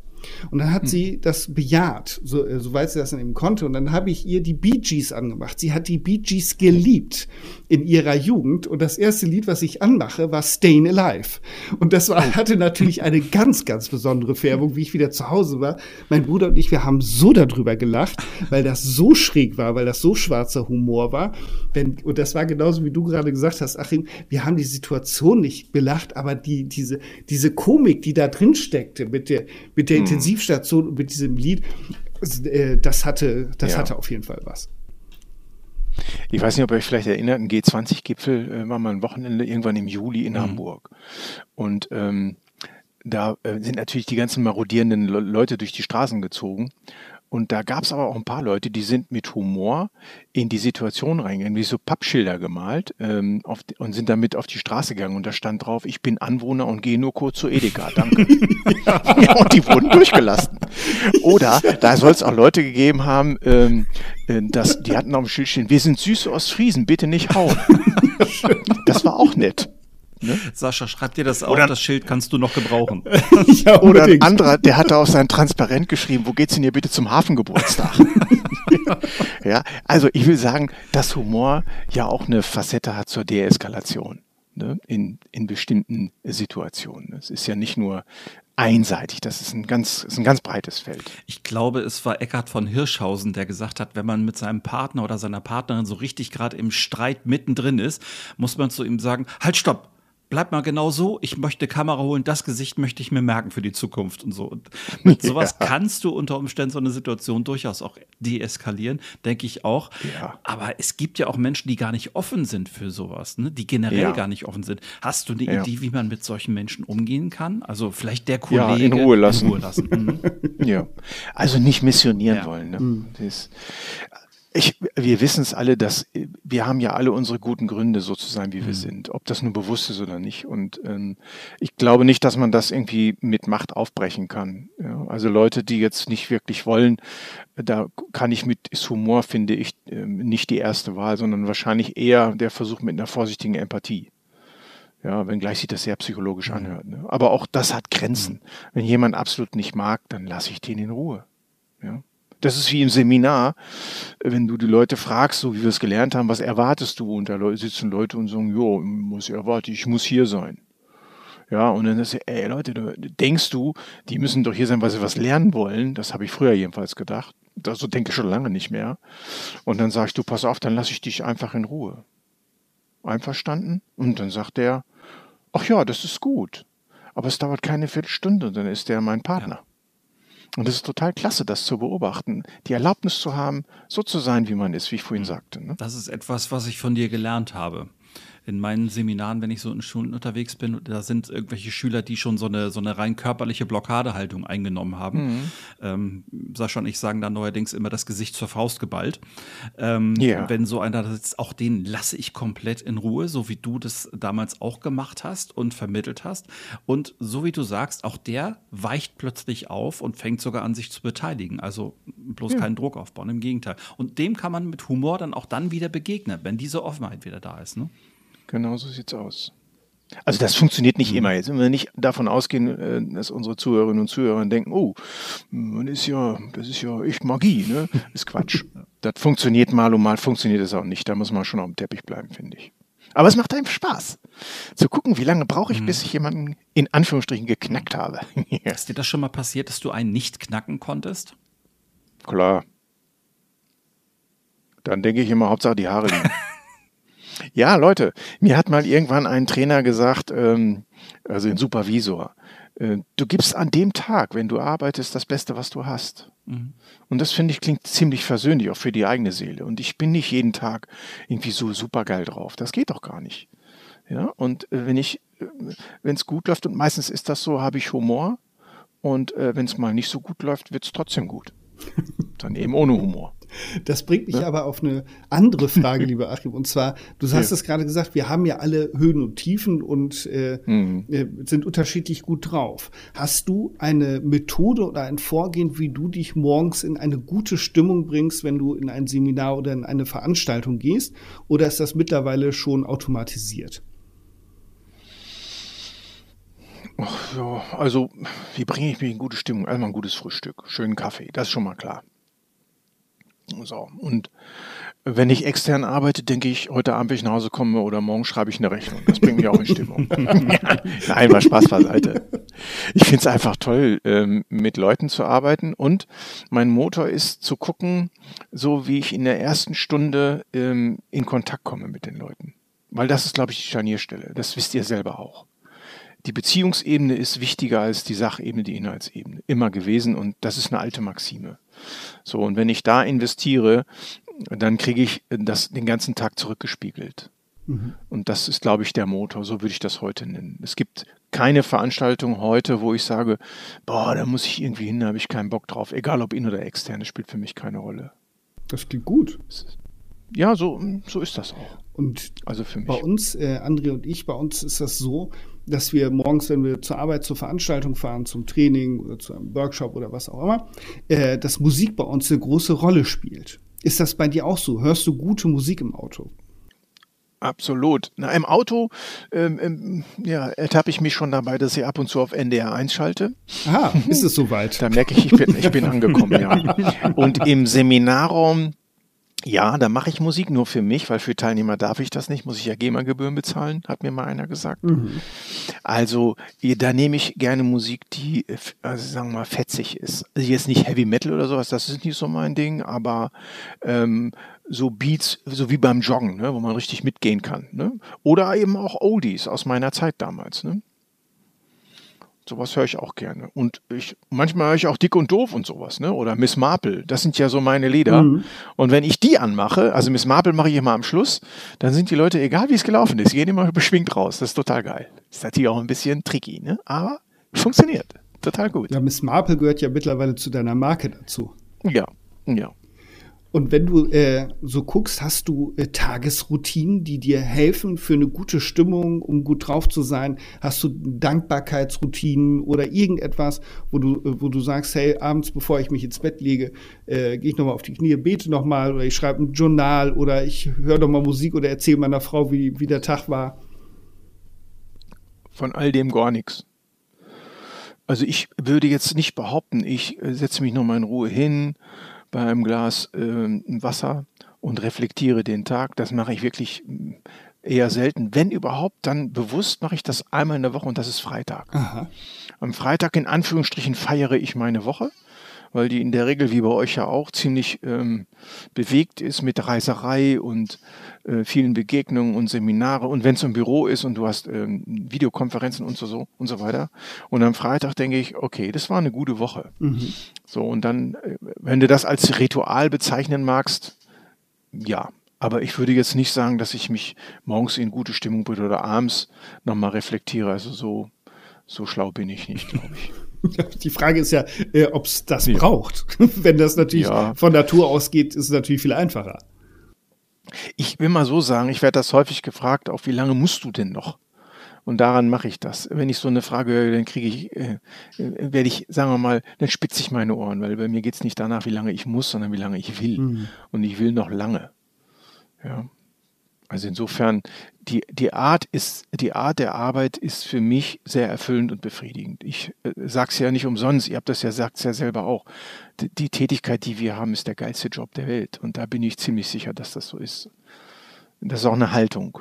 Und dann hat hm. sie das bejaht, so, äh, soweit sie das dann eben konnte. Und dann habe ich ihr die Bee Gees angemacht. Sie hat die Bee Gees geliebt in ihrer Jugend. Und das erste Lied, was ich anmache, war Stayin' Alive. Und das war, oh. hatte natürlich eine ganz, ganz besondere Färbung, wie ich wieder zu Hause war. Mein Bruder und ich, wir haben so darüber gelacht, weil das so schräg war, weil das so schwarzer Humor war. Wenn, und das war genauso, wie du gerade gesagt hast, Achim, wir haben die Situation nicht belacht, aber die, diese, diese Komik, die da drin steckte mit der, mit der hm. Intensivstation mit diesem Lied, äh, das hatte, das ja. hatte auf jeden Fall was. Ich weiß nicht, ob ihr euch vielleicht erinnert, ein G20-Gipfel äh, war mal ein Wochenende irgendwann im Juli in mhm. Hamburg. Und ähm, da äh, sind natürlich die ganzen marodierenden Le Leute durch die Straßen gezogen. Und da gab es aber auch ein paar Leute, die sind mit Humor in die Situation reingegangen, wie so Pappschilder gemalt ähm, auf, und sind damit auf die Straße gegangen. Und da stand drauf, ich bin Anwohner und gehe nur kurz zu Edeka, danke. ja. und die wurden durchgelassen. Oder da soll es auch Leute gegeben haben, ähm, äh, dass, die hatten auf dem Schild stehen, wir sind süße Ostfriesen, bitte nicht hauen. das war auch nett. Ne? Sascha, schreib dir das auf, das Schild kannst du noch gebrauchen. ja, Oder ein anderer, der hatte auf sein Transparent geschrieben, wo geht's denn hier bitte zum Hafengeburtstag? ja, also ich will sagen, dass Humor ja auch eine Facette hat zur Deeskalation. Ne? In, in bestimmten Situationen. Es ist ja nicht nur einseitig. Das ist ein ganz, ist ein ganz breites Feld. Ich glaube, es war Eckhard von Hirschhausen, der gesagt hat, wenn man mit seinem Partner oder seiner Partnerin so richtig gerade im Streit mittendrin ist, muss man zu ihm sagen, halt, stopp, bleib mal genau so, ich möchte Kamera holen, das Gesicht möchte ich mir merken für die Zukunft und so. Und mit sowas ja. kannst du unter Umständen so eine Situation durchaus auch deeskalieren, denke ich auch. Ja. Aber es gibt ja auch Menschen, die gar nicht offen sind für sowas, ne? die generell ja. gar nicht offen sind. Hast du eine Idee, wie man mit solchen Menschen umgehen kann? Also vielleicht der Kollege in Ruhe lassen. In Ruhe lassen. Mhm. ja, also nicht missionieren wollen. Ne? Mhm. Das, ich, wir wissen es alle, dass wir haben ja alle unsere guten Gründe, so zu sein, wie wir mhm. sind, ob das nur bewusst ist oder nicht. Und ähm, ich glaube nicht, dass man das irgendwie mit Macht aufbrechen kann. Ja, also Leute, die jetzt nicht wirklich wollen, da kann ich mit Humor, finde ich, ähm, nicht die erste Wahl, sondern wahrscheinlich eher der Versuch mit einer vorsichtigen Empathie. Ja, wenngleich sich das sehr psychologisch mhm. anhört. Ne? Aber auch das hat Grenzen. Mhm. Wenn jemand absolut nicht mag, dann lasse ich den in Ruhe. Das ist wie im Seminar, wenn du die Leute fragst, so wie wir es gelernt haben, was erwartest du? Und da sitzen Leute und sagen, jo, muss erwarte ich muss hier sein. Ja, und dann ist ey Leute, denkst du, die müssen doch hier sein, weil sie was lernen wollen? Das habe ich früher jedenfalls gedacht. Das so denke ich schon lange nicht mehr. Und dann sagst du, pass auf, dann lasse ich dich einfach in Ruhe. Einverstanden? Und dann sagt er, ach ja, das ist gut. Aber es dauert keine Viertelstunde, dann ist der mein Partner. Ja. Und es ist total klasse, das zu beobachten, die Erlaubnis zu haben, so zu sein, wie man ist, wie ich vorhin sagte. Ne? Das ist etwas, was ich von dir gelernt habe in meinen Seminaren, wenn ich so in Schulen unterwegs bin, da sind irgendwelche Schüler, die schon so eine, so eine rein körperliche Blockadehaltung eingenommen haben. Mhm. Ähm, Sascha und ich sagen da neuerdings immer das Gesicht zur Faust geballt. Ähm, yeah. Wenn so einer da sitzt, auch den lasse ich komplett in Ruhe, so wie du das damals auch gemacht hast und vermittelt hast. Und so wie du sagst, auch der weicht plötzlich auf und fängt sogar an, sich zu beteiligen. Also bloß ja. keinen Druck aufbauen, im Gegenteil. Und dem kann man mit Humor dann auch dann wieder begegnen, wenn diese Offenheit wieder da ist. Ne? Genau so sieht's aus. Also das funktioniert nicht mhm. immer. Jetzt wenn wir nicht davon ausgehen, äh, dass unsere Zuhörerinnen und Zuhörer denken, oh, man ist ja, das ist ja echt Magie, ne? Ist Quatsch. das funktioniert mal und mal funktioniert es auch nicht. Da muss man schon auf dem Teppich bleiben, finde ich. Aber es macht einem Spaß, zu gucken, wie lange brauche ich, mhm. bis ich jemanden in Anführungsstrichen geknackt habe. ist dir das schon mal passiert, dass du einen nicht knacken konntest? Klar. Dann denke ich immer, Hauptsache die Haare liegen. Ja, Leute, mir hat mal irgendwann ein Trainer gesagt, ähm, also ein Supervisor, äh, du gibst an dem Tag, wenn du arbeitest, das Beste, was du hast. Mhm. Und das finde ich klingt ziemlich versöhnlich, auch für die eigene Seele. Und ich bin nicht jeden Tag irgendwie so supergeil drauf. Das geht doch gar nicht. Ja, und äh, wenn ich, äh, wenn es gut läuft, und meistens ist das so, habe ich Humor. Und äh, wenn es mal nicht so gut läuft, wird es trotzdem gut. Dann eben ohne Humor. Das bringt mich ja? aber auf eine andere Frage, lieber Achim. Und zwar, du hast es gerade gesagt, wir haben ja alle Höhen und Tiefen und äh, mhm. Äh, sind unterschiedlich gut drauf. Hast du eine Methode oder ein Vorgehen, wie du dich morgens in eine gute Stimmung bringst, wenn du in ein Seminar oder in eine Veranstaltung gehst? Oder ist das mittlerweile schon automatisiert? Ach, ja, also, wie bringe ich mich in gute Stimmung? Einmal ein gutes Frühstück, schönen Kaffee, das ist schon mal klar. So, und wenn ich extern arbeite, denke ich, heute Abend, wenn ich nach Hause komme oder morgen schreibe ich eine Rechnung. Das bringt mich auch in Stimmung. Nein, mal Spaß beiseite. Ich finde es einfach toll, ähm, mit Leuten zu arbeiten und mein Motor ist zu gucken, so wie ich in der ersten Stunde ähm, in Kontakt komme mit den Leuten. Weil das ist, glaube ich, die Scharnierstelle. Das wisst ihr selber auch die Beziehungsebene ist wichtiger als die Sachebene, die Inhaltsebene. Immer gewesen und das ist eine alte Maxime. So, und wenn ich da investiere, dann kriege ich das den ganzen Tag zurückgespiegelt. Mhm. Und das ist, glaube ich, der Motor, so würde ich das heute nennen. Es gibt keine Veranstaltung heute, wo ich sage, boah, da muss ich irgendwie hin, da habe ich keinen Bock drauf. Egal ob in- oder externe, spielt für mich keine Rolle. Das klingt gut. Ja, so, so ist das auch. Und also für mich. bei uns, äh, André und ich, bei uns ist das so, dass wir morgens, wenn wir zur Arbeit, zur Veranstaltung fahren, zum Training oder zu einem Workshop oder was auch immer, äh, dass Musik bei uns eine große Rolle spielt. Ist das bei dir auch so? Hörst du gute Musik im Auto? Absolut. Na, im Auto ähm, ähm, ja, ertappe ich mich schon dabei, dass ich ab und zu auf NDR 1 schalte. Ah, ist es soweit? da merke ich, ich bin, ich bin angekommen, ja. Und im Seminarraum ja, da mache ich Musik nur für mich, weil für Teilnehmer darf ich das nicht, muss ich ja GEMA-Gebühren bezahlen, hat mir mal einer gesagt. Mhm. Also da nehme ich gerne Musik, die, also sagen wir mal, fetzig ist. Also jetzt nicht Heavy Metal oder sowas, das ist nicht so mein Ding, aber ähm, so Beats, so wie beim Joggen, ne, wo man richtig mitgehen kann. Ne? Oder eben auch Oldies aus meiner Zeit damals. Ne? Sowas höre ich auch gerne. Und ich, manchmal höre ich auch Dick und Doof und sowas, ne? Oder Miss Marple. Das sind ja so meine Lieder. Mhm. Und wenn ich die anmache, also Miss Marple mache ich immer am Schluss, dann sind die Leute, egal wie es gelaufen ist, gehen immer beschwingt raus. Das ist total geil. Ist natürlich auch ein bisschen tricky, ne? Aber funktioniert. Total gut. Ja, Miss Marple gehört ja mittlerweile zu deiner Marke dazu. Ja, ja. Und wenn du äh, so guckst, hast du äh, Tagesroutinen, die dir helfen für eine gute Stimmung, um gut drauf zu sein? Hast du Dankbarkeitsroutinen oder irgendetwas, wo du, äh, wo du sagst, hey, abends, bevor ich mich ins Bett lege, äh, gehe ich nochmal auf die Knie, bete nochmal oder ich schreibe ein Journal oder ich höre nochmal Musik oder erzähle meiner Frau, wie, wie der Tag war? Von all dem gar nichts. Also ich würde jetzt nicht behaupten, ich äh, setze mich nochmal in Ruhe hin bei einem Glas äh, Wasser und reflektiere den Tag. Das mache ich wirklich mm, eher selten. Wenn überhaupt, dann bewusst mache ich das einmal in der Woche und das ist Freitag. Aha. Am Freitag in Anführungsstrichen feiere ich meine Woche weil die in der Regel, wie bei euch ja auch, ziemlich ähm, bewegt ist mit Reiserei und äh, vielen Begegnungen und Seminare. Und wenn es im Büro ist und du hast ähm, Videokonferenzen und so, so und so weiter. Und am Freitag denke ich, okay, das war eine gute Woche. Mhm. So, und dann, äh, wenn du das als Ritual bezeichnen magst, ja. Aber ich würde jetzt nicht sagen, dass ich mich morgens in gute Stimmung bin oder abends nochmal reflektiere. Also so, so schlau bin ich nicht, glaube ich. Die Frage ist ja, äh, ob es das ja. braucht. Wenn das natürlich ja. von Natur ausgeht, ist es natürlich viel einfacher. Ich will mal so sagen, ich werde das häufig gefragt, auch wie lange musst du denn noch? Und daran mache ich das. Wenn ich so eine Frage höre, dann kriege ich, äh, äh, werde ich, sagen wir mal, dann spitze ich meine Ohren, weil bei mir geht es nicht danach, wie lange ich muss, sondern wie lange ich will. Mhm. Und ich will noch lange. Ja. Also insofern, die, die, Art ist, die Art der Arbeit ist für mich sehr erfüllend und befriedigend. Ich äh, sage es ja nicht umsonst, ihr habt das ja sagt ja selber auch. Die, die, Tätigkeit, die wir haben, ist der geilste Job der Welt. Und da bin ich ziemlich sicher, dass das so ist. Das ist auch eine Haltung.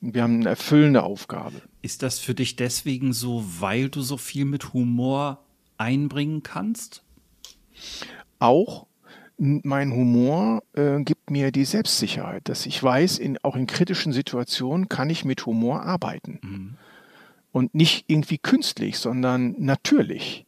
Wir haben eine erfüllende Aufgabe. Ist das für dich deswegen so, weil du so viel mit Humor einbringen kannst? Auch, mein Humor äh, gibt mir die Selbstsicherheit, dass ich weiß, in, auch in kritischen Situationen kann ich mit Humor arbeiten. Mhm. Und nicht irgendwie künstlich, sondern natürlich.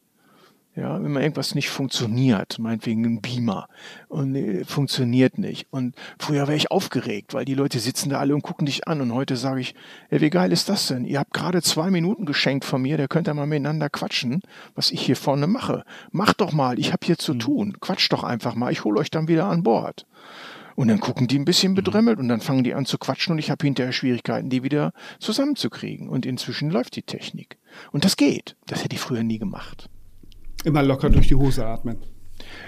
Ja, wenn mal irgendwas nicht funktioniert, meinetwegen ein Beamer und äh, funktioniert nicht. Und früher wäre ich aufgeregt, weil die Leute sitzen da alle und gucken dich an. Und heute sage ich, ey, wie geil ist das denn? Ihr habt gerade zwei Minuten geschenkt von mir, da könnt ihr mal miteinander quatschen, was ich hier vorne mache. Macht doch mal, ich habe hier zu mhm. tun. Quatscht doch einfach mal, ich hole euch dann wieder an Bord. Und dann gucken die ein bisschen mhm. bedrömmelt und dann fangen die an zu quatschen und ich habe hinterher Schwierigkeiten, die wieder zusammenzukriegen. Und inzwischen läuft die Technik. Und das geht. Das hätte ich früher nie gemacht. Immer locker durch die Hose atmen.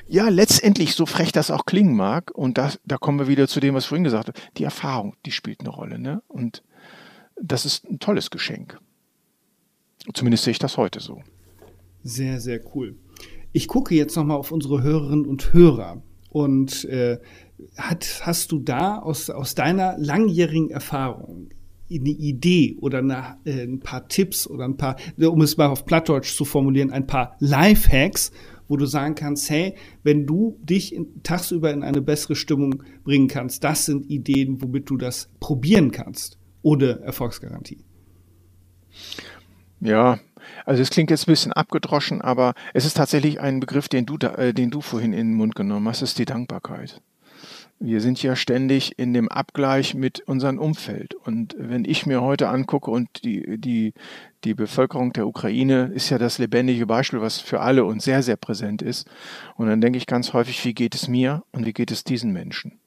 Ja, letztendlich, so frech das auch klingen mag, und das, da kommen wir wieder zu dem, was ich vorhin gesagt habe, die Erfahrung, die spielt eine Rolle. Ne? Und das ist ein tolles Geschenk. Zumindest sehe ich das heute so. Sehr, sehr cool. Ich gucke jetzt nochmal auf unsere Hörerinnen und Hörer. Und äh, hat, hast du da aus, aus deiner langjährigen Erfahrung eine Idee oder eine, äh, ein paar Tipps oder ein paar, um es mal auf Plattdeutsch zu formulieren, ein paar Lifehacks, wo du sagen kannst, hey, wenn du dich in, tagsüber in eine bessere Stimmung bringen kannst, das sind Ideen, womit du das probieren kannst, ohne Erfolgsgarantie. Ja, also es klingt jetzt ein bisschen abgedroschen, aber es ist tatsächlich ein Begriff, den du, da, äh, den du vorhin in den Mund genommen hast, ist die Dankbarkeit. Wir sind ja ständig in dem Abgleich mit unserem Umfeld. Und wenn ich mir heute angucke und die, die, die Bevölkerung der Ukraine ist ja das lebendige Beispiel, was für alle uns sehr, sehr präsent ist. Und dann denke ich ganz häufig, wie geht es mir und wie geht es diesen Menschen?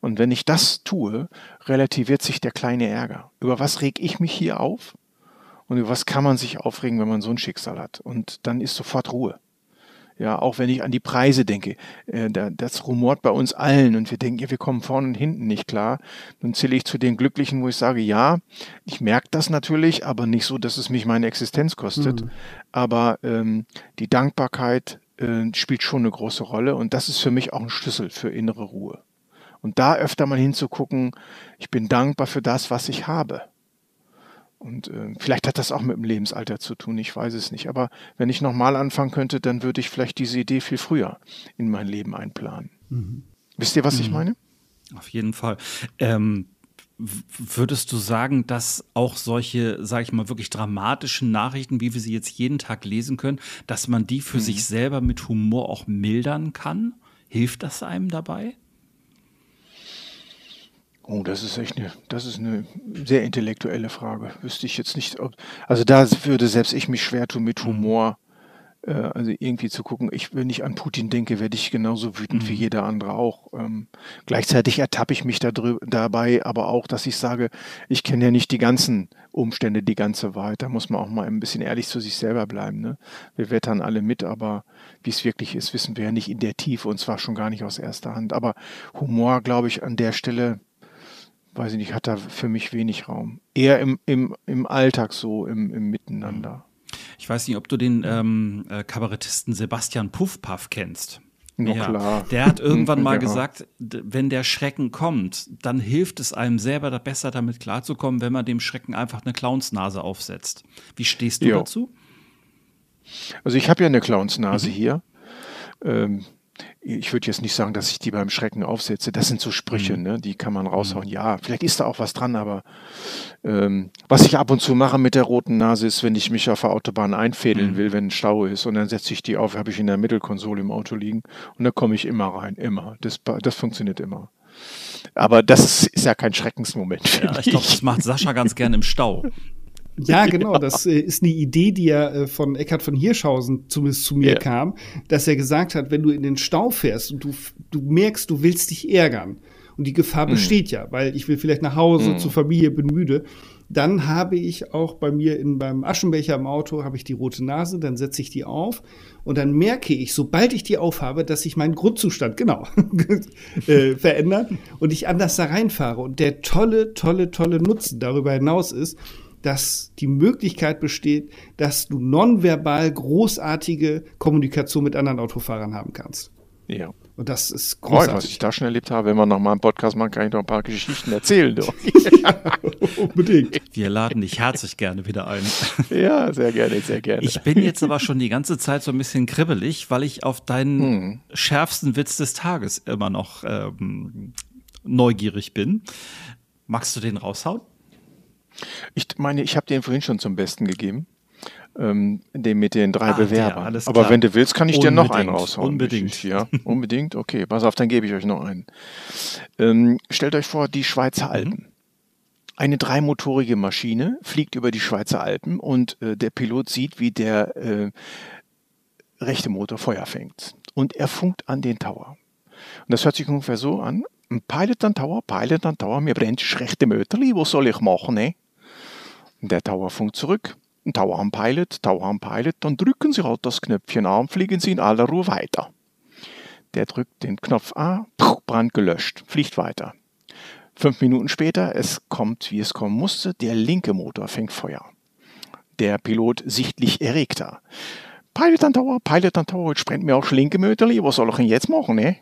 Und wenn ich das tue, relativiert sich der kleine Ärger. Über was reg ich mich hier auf? Und über was kann man sich aufregen, wenn man so ein Schicksal hat? Und dann ist sofort Ruhe. Ja, auch wenn ich an die Preise denke, äh, das rumort bei uns allen und wir denken, ja, wir kommen vorne und hinten nicht klar. Dann zähle ich zu den Glücklichen, wo ich sage, ja, ich merke das natürlich, aber nicht so, dass es mich meine Existenz kostet. Mhm. Aber ähm, die Dankbarkeit äh, spielt schon eine große Rolle und das ist für mich auch ein Schlüssel für innere Ruhe. Und da öfter mal hinzugucken, ich bin dankbar für das, was ich habe. Und äh, vielleicht hat das auch mit dem Lebensalter zu tun, ich weiß es nicht. Aber wenn ich nochmal anfangen könnte, dann würde ich vielleicht diese Idee viel früher in mein Leben einplanen. Mhm. Wisst ihr, was mhm. ich meine? Auf jeden Fall. Ähm, würdest du sagen, dass auch solche, sage ich mal, wirklich dramatischen Nachrichten, wie wir sie jetzt jeden Tag lesen können, dass man die für mhm. sich selber mit Humor auch mildern kann? Hilft das einem dabei? Oh, das ist echt eine, das ist eine sehr intellektuelle Frage. Wüsste ich jetzt nicht, ob, also da würde selbst ich mich schwer tun mit mhm. Humor, äh, also irgendwie zu gucken. Ich, wenn ich an Putin denke, werde ich genauso wütend mhm. wie jeder andere auch. Ähm, gleichzeitig ertappe ich mich da dabei, aber auch, dass ich sage, ich kenne ja nicht die ganzen Umstände, die ganze Wahrheit. Da muss man auch mal ein bisschen ehrlich zu sich selber bleiben. Ne? Wir wettern alle mit, aber wie es wirklich ist, wissen wir ja nicht in der Tiefe und zwar schon gar nicht aus erster Hand. Aber Humor, glaube ich, an der Stelle weiß ich nicht, hat da für mich wenig Raum. Eher im, im, im Alltag so, im, im Miteinander. Ich weiß nicht, ob du den ähm, äh, Kabarettisten Sebastian Puffpaff kennst. No, ja, klar. Der hat irgendwann mal ja. gesagt, wenn der Schrecken kommt, dann hilft es einem selber da besser damit klarzukommen, wenn man dem Schrecken einfach eine Clownsnase aufsetzt. Wie stehst du jo. dazu? Also ich habe ja eine Clownsnase mhm. hier. Ähm, ich würde jetzt nicht sagen, dass ich die beim Schrecken aufsetze. Das sind so Sprüche, mhm. ne? die kann man raushauen. Mhm. Ja, vielleicht ist da auch was dran, aber ähm, was ich ab und zu mache mit der roten Nase ist, wenn ich mich auf der Autobahn einfädeln mhm. will, wenn ein Stau ist und dann setze ich die auf, habe ich in der Mittelkonsole im Auto liegen und da komme ich immer rein, immer. Das, das funktioniert immer. Aber das ist ja kein Schreckensmoment. Ja, ich glaube, das macht Sascha ganz gern im Stau. Ja, genau. Das äh, ist eine Idee, die ja äh, von Eckhard von Hirschhausen zumindest zu mir yeah. kam, dass er gesagt hat, wenn du in den Stau fährst und du, du merkst, du willst dich ärgern und die Gefahr mm. besteht ja, weil ich will vielleicht nach Hause mm. zur Familie, bin müde, dann habe ich auch bei mir in, beim Aschenbecher im Auto habe ich die rote Nase, dann setze ich die auf und dann merke ich, sobald ich die aufhabe, dass sich mein Grundzustand genau äh, verändert und ich anders da reinfahre. Und der tolle, tolle, tolle Nutzen darüber hinaus ist, dass die Möglichkeit besteht, dass du nonverbal großartige Kommunikation mit anderen Autofahrern haben kannst. Ja. Und das ist großartig. Oh, was ich da schon erlebt habe, wenn wir noch mal einen Podcast machen, kann ich noch ein paar Geschichten erzählen. Unbedingt. Wir laden dich herzlich gerne wieder ein. Ja, sehr gerne, sehr gerne. Ich bin jetzt aber schon die ganze Zeit so ein bisschen kribbelig, weil ich auf deinen hm. schärfsten Witz des Tages immer noch ähm, neugierig bin. Magst du den raushauen? Ich meine, ich habe den vorhin schon zum Besten gegeben. Ähm, den mit den drei ah, Bewerbern. Der, Aber wenn du willst, kann ich unbedingt, dir noch einen raushauen. Unbedingt. ja, unbedingt. Okay, pass auf, dann gebe ich euch noch einen. Ähm, stellt euch vor, die Schweizer mhm. Alpen. Mhm. Eine dreimotorige Maschine fliegt über die Schweizer Alpen und äh, der Pilot sieht, wie der äh, rechte Motor Feuer fängt. Und er funkt an den Tower. Und das hört sich ungefähr so an. Pilot an Tower, Pilot an Tower, mir brennt das rechte Möterli, was soll ich machen, ne? Der Tower funkt zurück. Tower am Pilot, Tower am Pilot, dann drücken Sie halt das Knöpfchen an, fliegen Sie in aller Ruhe weiter. Der drückt den Knopf an, Brand gelöscht, fliegt weiter. Fünf Minuten später, es kommt, wie es kommen musste, der linke Motor fängt Feuer. Der Pilot sichtlich erregter. Pilot an Tower, Pilot an Tower, jetzt brennt mir auch linke Möterli, was soll ich denn jetzt machen, ne?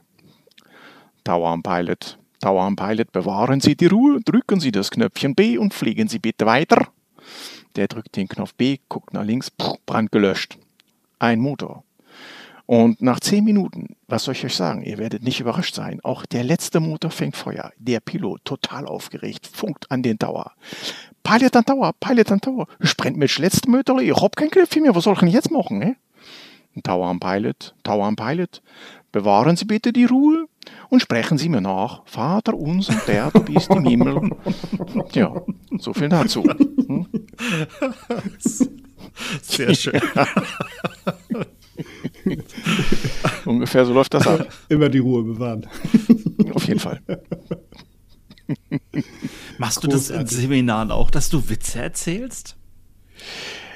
Tower am Pilot, Tower am Pilot, bewahren Sie die Ruhe, drücken Sie das Knöpfchen B und fliegen Sie bitte weiter. Der drückt den Knopf B, guckt nach links, Brand gelöscht. Ein Motor. Und nach zehn Minuten, was soll ich euch sagen, ihr werdet nicht überrascht sein, auch der letzte Motor fängt Feuer. Der Pilot, total aufgeregt, funkt an den Tower. Pilot an Tower, Pilot an Tower. Ich brennt mir das letzte Möterli, ich hab kein Griff mehr, was soll ich denn jetzt machen, ne? Tower am Pilot, Tower am Pilot. Bewahren Sie bitte die Ruhe und sprechen Sie mir nach. Vater unser, der du bist im Himmel. Ja, so viel dazu. Hm? Sehr schön. Ungefähr so läuft das ab. Immer die Ruhe bewahren. Auf jeden Fall. Machst du das in Seminaren auch, dass du Witze erzählst?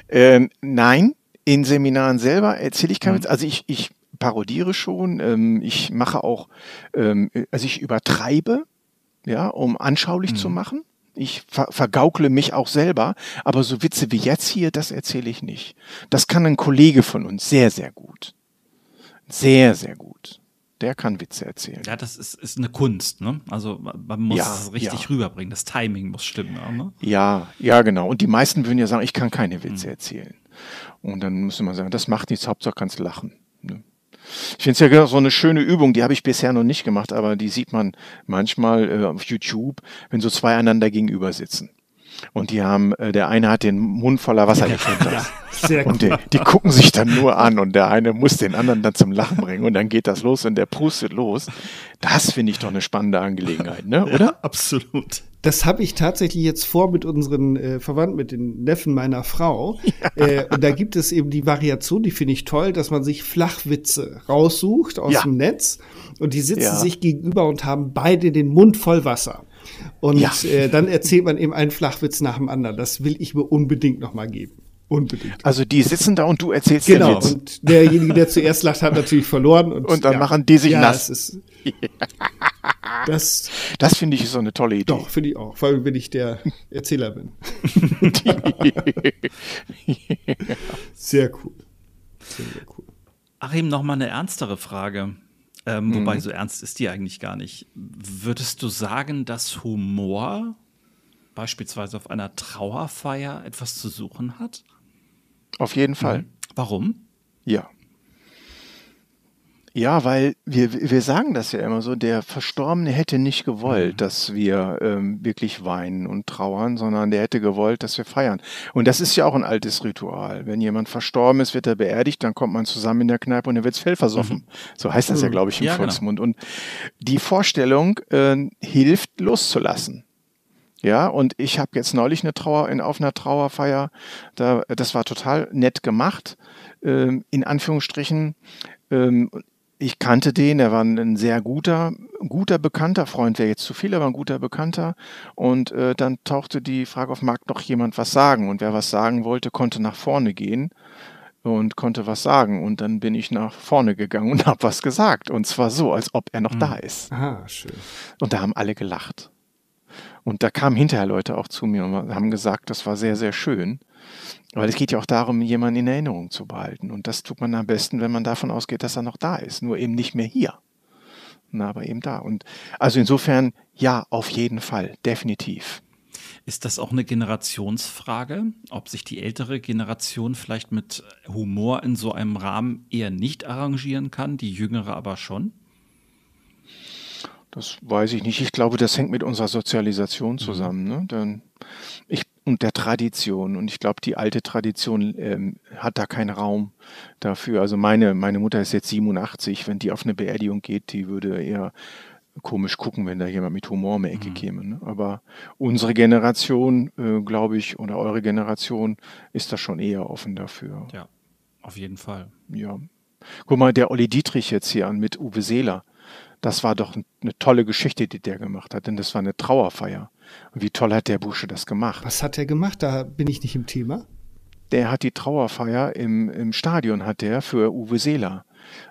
Ähm, nein, in Seminaren selber erzähle ich keinen Witz. Also ich, ich parodiere schon, ähm, ich mache auch, ähm, also ich übertreibe, ja, um anschaulich zu machen. Ich ver vergaukle mich auch selber, aber so Witze wie jetzt hier, das erzähle ich nicht. Das kann ein Kollege von uns sehr, sehr gut. Sehr, sehr gut. Der kann Witze erzählen. Ja, das ist, ist eine Kunst, ne? Also man muss Ja, es richtig ja. rüberbringen. Das Timing muss stimmen, ja, ne? Ja, ja, genau. Und die meisten würden ja sagen, ich kann keine Witze erzählen. Und dann müsste man sagen, das macht nichts, Hauptsache kannst lachen. Ich finde es ja genau so eine schöne Übung, die habe ich bisher noch nicht gemacht, aber die sieht man manchmal äh, auf YouTube, wenn so zwei einander gegenüber sitzen. Und die haben, äh, der eine hat den Mund voller Wasser, das. Sehr Und die, die gucken sich dann nur an und der eine muss den anderen dann zum Lachen bringen und dann geht das los und der prustet los. Das finde ich doch eine spannende Angelegenheit, ne? oder? Ja, absolut. Das habe ich tatsächlich jetzt vor mit unseren äh, Verwandten, mit den Neffen meiner Frau. Äh, und da gibt es eben die Variation, die finde ich toll, dass man sich Flachwitze raussucht aus Ja. dem Netz und die sitzen Ja. sich gegenüber und haben beide den Mund voll Wasser. Und Ja. äh, dann erzählt man eben einen Flachwitz nach dem anderen. Das will ich mir unbedingt noch mal geben. Unbedingt. Also die sitzen da und du erzählst Genau. den Witz. Und derjenige, der zuerst lacht, hat natürlich verloren. Und, Und dann machen die sich ja, nass. Ist, das Das finde ich so eine tolle Idee. doch, finde ich auch. Vor allem, wenn ich der Erzähler bin. Sehr cool. Sehr, sehr cool. Achim, noch mal eine ernstere Frage. Ähm, Wobei, so ernst ist die eigentlich gar nicht. Würdest du sagen, dass Humor beispielsweise auf einer Trauerfeier etwas zu suchen hat? Auf jeden Fall. Warum? Ja. Ja, weil wir, wir sagen das ja immer so, der Verstorbene hätte nicht gewollt, dass wir ähm, wirklich weinen und trauern, sondern der hätte gewollt, dass wir feiern. Und das ist ja auch ein altes Ritual. Wenn jemand verstorben ist, wird er beerdigt, dann kommt man zusammen in der Kneipe und dann wirds Fell versoffen. So heißt das ja, glaube ich, im Ja, genau. Volksmund. Und die Vorstellung äh, hilft, loszulassen. Ja, und ich habe jetzt neulich eine Trauer in, auf einer Trauerfeier, da, das war total nett gemacht, ähm, in Anführungsstrichen. Ähm, ich kannte den, er war ein sehr guter, guter Bekannter, Freund wäre jetzt zu viel, aber ein guter Bekannter. Und äh, dann tauchte die Frage auf, mag noch jemand was sagen? Und wer was sagen wollte, konnte nach vorne gehen und konnte was sagen. Und dann bin ich nach vorne gegangen und habe was gesagt. Und zwar so, als ob er noch da ist. Ah, schön. Und da haben alle gelacht. Und da kamen hinterher Leute auch zu mir und haben gesagt, das war sehr, sehr schön. Weil es geht ja auch darum, jemanden in Erinnerung zu behalten. Und das tut man am besten, wenn man davon ausgeht, dass er noch da ist. Nur eben nicht mehr hier. Na, aber eben da. Und also insofern, ja, auf jeden Fall. Definitiv. Ist das auch eine Generationsfrage, ob sich die ältere Generation vielleicht mit Humor in so einem Rahmen eher nicht arrangieren kann, die jüngere aber schon? Das weiß ich nicht. Ich glaube, das hängt mit unserer Sozialisation zusammen. Ne? Dann ich, und der Tradition. Und ich glaube, die alte Tradition ähm, hat da keinen Raum dafür. Also meine, meine Mutter ist jetzt 87. Wenn die auf eine Beerdigung geht, die würde eher komisch gucken, wenn da jemand mit Humor um die Ecke käme. Ne? Aber unsere Generation, äh, glaube ich, oder eure Generation ist da schon eher offen dafür. Ja, auf jeden Fall. Ja. Guck mal, der Olli Dietrich jetzt hier an mit Uwe Seeler. Das war doch eine tolle Geschichte, die der gemacht hat, denn das war eine Trauerfeier. Und wie toll hat der Bursche das gemacht? Was hat er gemacht? Da bin ich nicht im Thema. Der hat die Trauerfeier im, im Stadion, hat der für Uwe Seeler,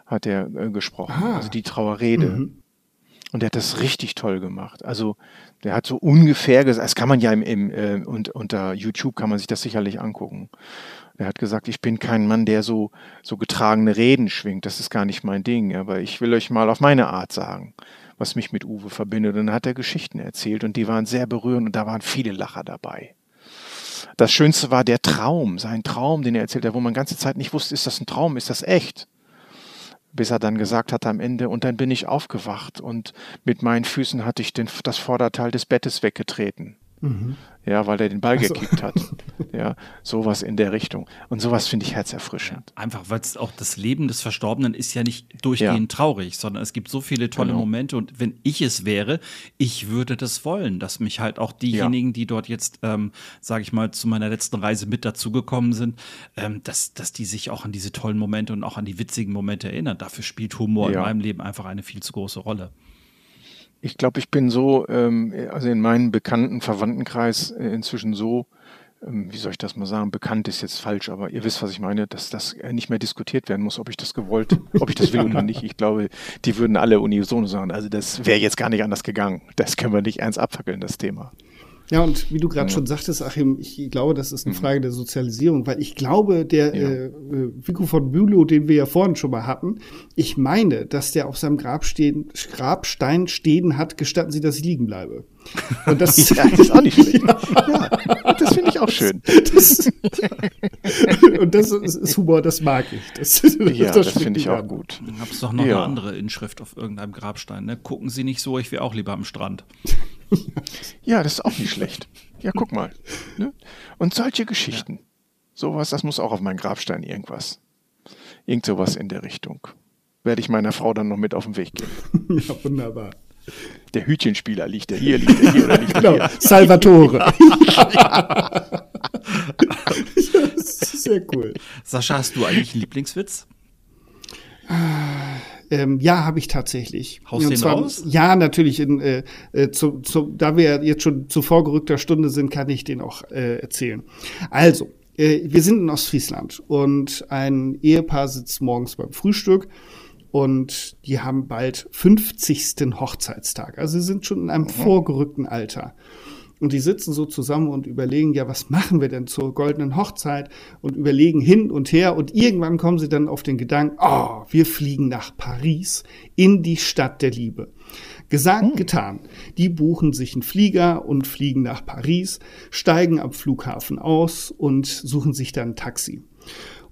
hat er äh, gesprochen. Ah. Also die Trauerrede. Mhm. Und der hat das richtig toll gemacht. Also der hat so ungefähr gesagt, das kann man ja im, im äh, und, unter YouTube kann man sich das sicherlich angucken. Er hat gesagt, ich bin kein Mann, der so, so getragene Reden schwingt. Das ist gar nicht mein Ding. Aber ich will euch mal auf meine Art sagen, was mich mit Uwe verbindet. Und dann hat er Geschichten erzählt und die waren sehr berührend und da waren viele Lacher dabei. Das Schönste war der Traum, sein Traum, den er erzählt hat, wo man ganze Zeit nicht wusste, ist das ein Traum, ist das echt? Bis er dann gesagt hat am Ende, und dann bin ich aufgewacht und mit meinen Füßen hatte ich den, das Vorderteil des Bettes weggetreten. Mhm. Ja, weil er den Ball so. gekickt hat. ja, sowas in der Richtung. Und sowas finde ich herzerfrischend. Ja, einfach, weil es auch das Leben des Verstorbenen ist ja nicht durchgehend ja. traurig, sondern es gibt so viele tolle genau. Momente. Und wenn ich es wäre, ich würde das wollen, dass mich halt auch diejenigen, ja. die dort jetzt, ähm, sage ich mal, zu meiner letzten Reise mit dazugekommen sind, ähm, dass, dass die sich auch an diese tollen Momente und auch an die witzigen Momente erinnern. Dafür spielt Humor in meinem Leben einfach eine viel zu große Rolle. Ich glaube, ich bin so, ähm, also in meinem bekannten Verwandtenkreis äh, inzwischen so, ähm, wie soll ich das mal sagen, bekannt ist jetzt falsch, aber ihr wisst, was ich meine, dass das äh, nicht mehr diskutiert werden muss, ob ich das gewollt, ob ich das will oder nicht. Ich glaube, die würden alle unisono sagen, also das wäre jetzt gar nicht anders gegangen. Das können wir nicht ernst abfackeln, das Thema. Ja, und wie du gerade ja. schon sagtest, Achim, ich glaube, das ist eine mhm. Frage der Sozialisierung, weil ich glaube, der ja. äh, äh Vico von Bülow, den wir ja vorhin schon mal hatten, ich meine, dass der auf seinem Grab stehen, Grabstein stehen hat, gestatten Sie, dass ich liegen bleibe. Und das, ja, das ist auch nicht schlecht. ja, das finde ich auch schön. Das, und das ist Humor, das mag ich. Das, ja, das, das finde ich auch gut. Dann gab es doch noch ja. eine andere Inschrift auf irgendeinem Grabstein. Ne? Gucken Sie nicht so, ich wäre auch lieber am Strand. ja, das ist auch nicht schlecht. Ja, guck mal. Ne? Und solche Geschichten. Ja. Sowas, das muss auch auf meinen Grabstein irgendwas. Irgend sowas in der Richtung. Werde ich meiner Frau dann noch mit auf den Weg geben. ja, wunderbar. Der Hütchenspieler liegt der hier, liegt der hier oder liegt der genau. hier. Salvatore. sehr cool. Sascha, hast du eigentlich einen Lieblingswitz? Ähm, ja, habe ich tatsächlich. Haust den zwar, raus? Ja, natürlich. In, äh, äh, zu, zu, da wir jetzt schon zu vorgerückter Stunde sind, kann ich den auch äh, erzählen. Also, äh, wir sind in Ostfriesland und ein Ehepaar sitzt morgens beim Frühstück und die haben bald 50. Hochzeitstag. Also sie sind schon in einem mhm. vorgerückten Alter. Und die sitzen so zusammen und überlegen, ja, was machen wir denn zur goldenen Hochzeit? Und überlegen hin und her. Und irgendwann kommen sie dann auf den Gedanken, oh, wir fliegen nach Paris in die Stadt der Liebe. Gesagt, hm. getan. Die buchen sich einen Flieger und fliegen nach Paris, steigen am Flughafen aus und suchen sich dann ein Taxi.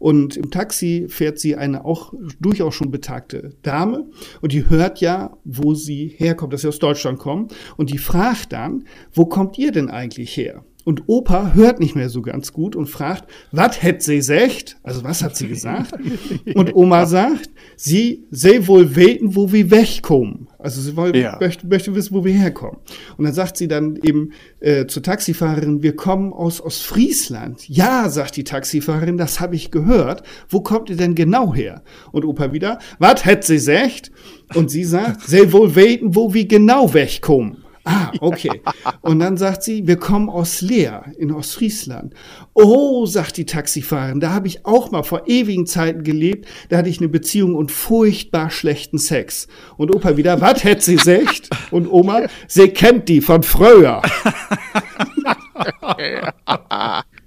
Und im Taxi fährt sie eine auch durchaus schon betagte Dame und die hört ja, wo sie herkommt, dass sie aus Deutschland kommt. Und die fragt dann, wo kommt ihr denn eigentlich her? Und Opa hört nicht mehr so ganz gut und fragt, was hätt sie gesagt? Also was hat sie gesagt? Und Oma sagt, sie sie wohl weten, wo wir wegkommen. Also sie wollte, ja. möchte, möchte wissen, wo wir herkommen. Und dann sagt sie dann eben äh, zur Taxifahrerin, wir kommen aus Ostfriesland. Ja, sagt die Taxifahrerin, das habe ich gehört. Wo kommt ihr denn genau her? Und Opa wieder, was hätt sie gesagt? Und sie sagt, sie wohl weten, wo wir genau wegkommen. Ah, okay. Und dann sagt sie, wir kommen aus Leer in Ostfriesland. Oh, sagt die Taxifahrerin, da habe ich auch mal vor ewigen Zeiten gelebt. Da hatte ich eine Beziehung und furchtbar schlechten Sex. Und Opa wieder, was hätte sie secht? Und Oma, sie kennt die von früher.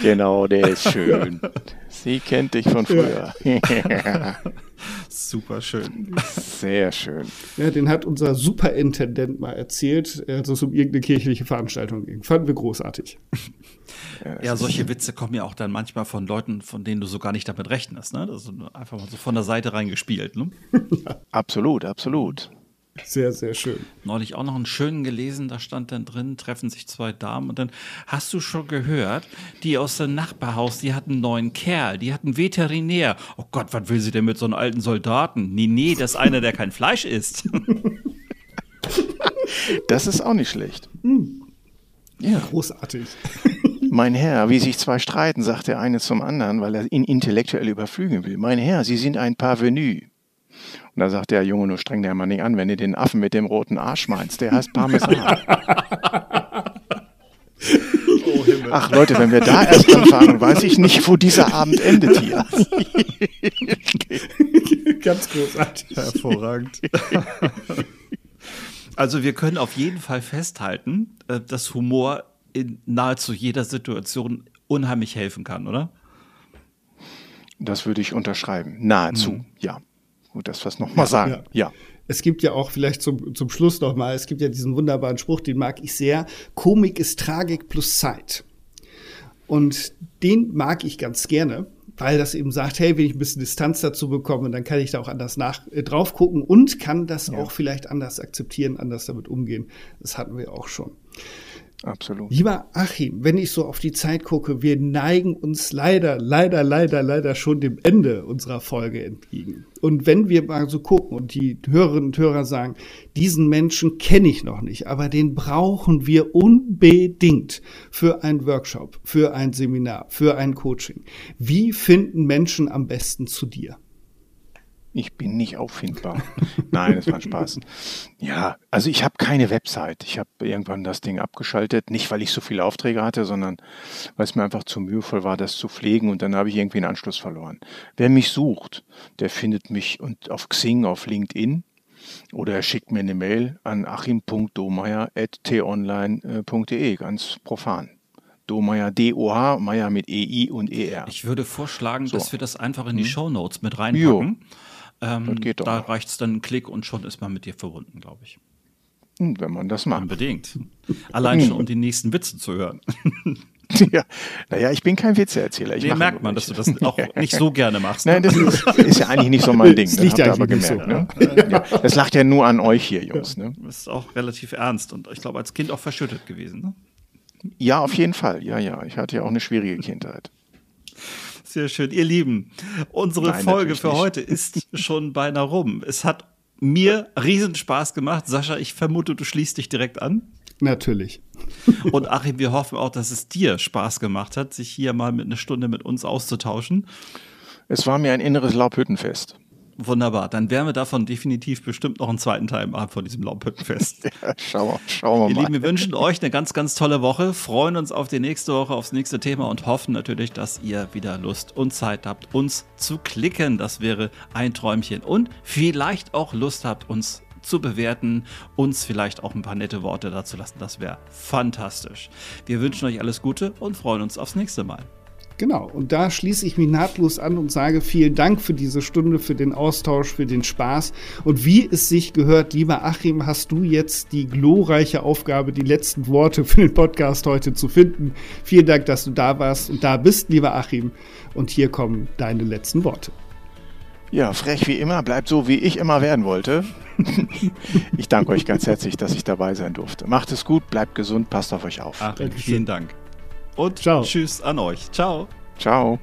genau, der ist schön. Sie kennt dich von früher. Super schön. Sehr schön. Ja, den hat unser Superintendent mal erzählt, als es um irgendeine kirchliche Veranstaltung ging. Fanden wir großartig. Ja, solche Witze kommen ja auch dann manchmal von Leuten, von denen du so gar nicht damit rechnest. Ne? Das ist einfach mal so von der Seite reingespielt. Ne? Ja. Absolut, absolut. Sehr, sehr schön. Neulich auch noch einen schönen gelesen, da stand dann drin, treffen sich zwei Damen und dann hast du schon gehört, die aus dem Nachbarhaus, die hatten einen neuen Kerl, die hatten Veterinär. Oh Gott, was will sie denn mit so einem alten Soldaten? Nee, nee, das ist einer, der kein Fleisch isst. das ist auch nicht schlecht. Hm. Ja. Großartig. Mein Herr, wie sich zwei streiten, sagt der eine zum anderen, weil er ihn intellektuell überflügeln will. Mein Herr, Sie sind ein Parvenu. Und da sagt der Junge, nur streng der Mann nicht an, wenn du den Affen mit dem roten Arsch meinst, der heißt Parmesan. Oh, Ach Leute, wenn wir da erst anfangen, weiß ich nicht, wo dieser Abend endet hier. Ganz großartig. Hervorragend. Also wir können auf jeden Fall festhalten, äh, dass Humor in nahezu jeder Situation unheimlich helfen kann, oder? Das würde ich unterschreiben. Nahezu, mhm. ja. Gut, das was nochmal ja, sagen. Ja. ja. Es gibt ja auch vielleicht zum, zum Schluss nochmal, es gibt ja diesen wunderbaren Spruch, den mag ich sehr. Komik ist Tragik plus Zeit. Und den mag ich ganz gerne, weil das eben sagt, hey, wenn ich ein bisschen Distanz dazu bekomme, dann kann ich da auch anders nach, äh, drauf gucken und kann das ja. auch vielleicht anders akzeptieren, anders damit umgehen. Das hatten wir auch schon. Absolut. Lieber Achim, wenn ich so auf die Zeit gucke, wir neigen uns leider, leider, leider, leider schon dem Ende unserer Folge entgegen. Und wenn wir mal so gucken und die Hörerinnen und Hörer sagen, diesen Menschen kenne ich noch nicht, aber den brauchen wir unbedingt für einen Workshop, für ein Seminar, für ein Coaching. Wie finden Menschen am besten zu dir? Ich bin nicht auffindbar. Nein, das war ein Spaß. Ja, also ich habe keine Website. Ich habe irgendwann das Ding abgeschaltet. Nicht, weil ich so viele Aufträge hatte, sondern weil es mir einfach zu mühevoll war, das zu pflegen. Und dann habe ich irgendwie einen Anschluss verloren. Wer mich sucht, der findet mich und auf Xing, auf LinkedIn. Oder er schickt mir eine Mail an achim.domeyer.tonline.de, ganz profan. Domeyer, D-O-H, Meier mit E-I und E-R. Ich würde vorschlagen, so. dass wir das einfach in die hm. Show Notes mit reinpacken. Jo. Ähm, da reicht es dann einen Klick und schon ist man mit dir verbunden, glaube ich. Hm, wenn man das macht. Unbedingt. Allein schon, um die nächsten Witze zu hören. ja, naja, ich bin kein Witzeerzähler. Ich nee, merkt man, dass du das auch nicht so gerne machst. Ne? Nein, das ist, ist, ja eigentlich nicht so mein Ding. Das liegt ja aber gemerkt. So. Ne? Ja. Das lacht ja nur an euch hier, Jungs. Ne? Das ist auch relativ ernst und ich glaube, als Kind auch verschüttet gewesen. Ne? Ja, auf jeden Fall. Ja, ja. Ich hatte ja auch eine schwierige Kindheit. Sehr schön. Ihr Lieben, unsere Nein, Folge für nicht. heute ist schon beinahe rum. Es hat mir riesen Spaß gemacht. Sascha, ich vermute, du schließt dich direkt an. Natürlich. Und Achim, wir hoffen auch, dass es dir Spaß gemacht hat, sich hier mal mit einer Stunde mit uns auszutauschen. Es war mir ein inneres Laubhüttenfest. Wunderbar. Dann werden wir davon definitiv bestimmt noch einen zweiten Teil machen von diesem Laubhüttenfest. Ja, schauen wir, schauen wir Ihr mal. Lieben, wir wünschen euch eine ganz, ganz tolle Woche, freuen uns auf die nächste Woche, aufs nächste Thema und hoffen natürlich, dass ihr wieder Lust und Zeit habt, uns zu klicken. Das wäre ein Träumchen. Und vielleicht auch Lust habt, uns zu bewerten, uns vielleicht auch ein paar nette Worte dazu lassen. Das wäre fantastisch. Wir wünschen euch alles Gute und freuen uns aufs nächste Mal. Genau, und da schließe ich mich nahtlos an und sage vielen Dank für diese Stunde, für den Austausch, für den Spaß. Und wie es sich gehört, lieber Achim, hast du jetzt die glorreiche Aufgabe, die letzten Worte für den Podcast heute zu finden. Vielen Dank, dass du da warst und da bist, lieber Achim. Und hier kommen deine letzten Worte. Ja, frech wie immer, bleibt so, wie ich immer werden wollte. ich danke euch ganz herzlich, dass ich dabei sein durfte. Macht es gut, bleibt gesund, passt auf euch auf. Achim, vielen Dank. Und Ciao. tschüss an euch. Ciao. Ciao.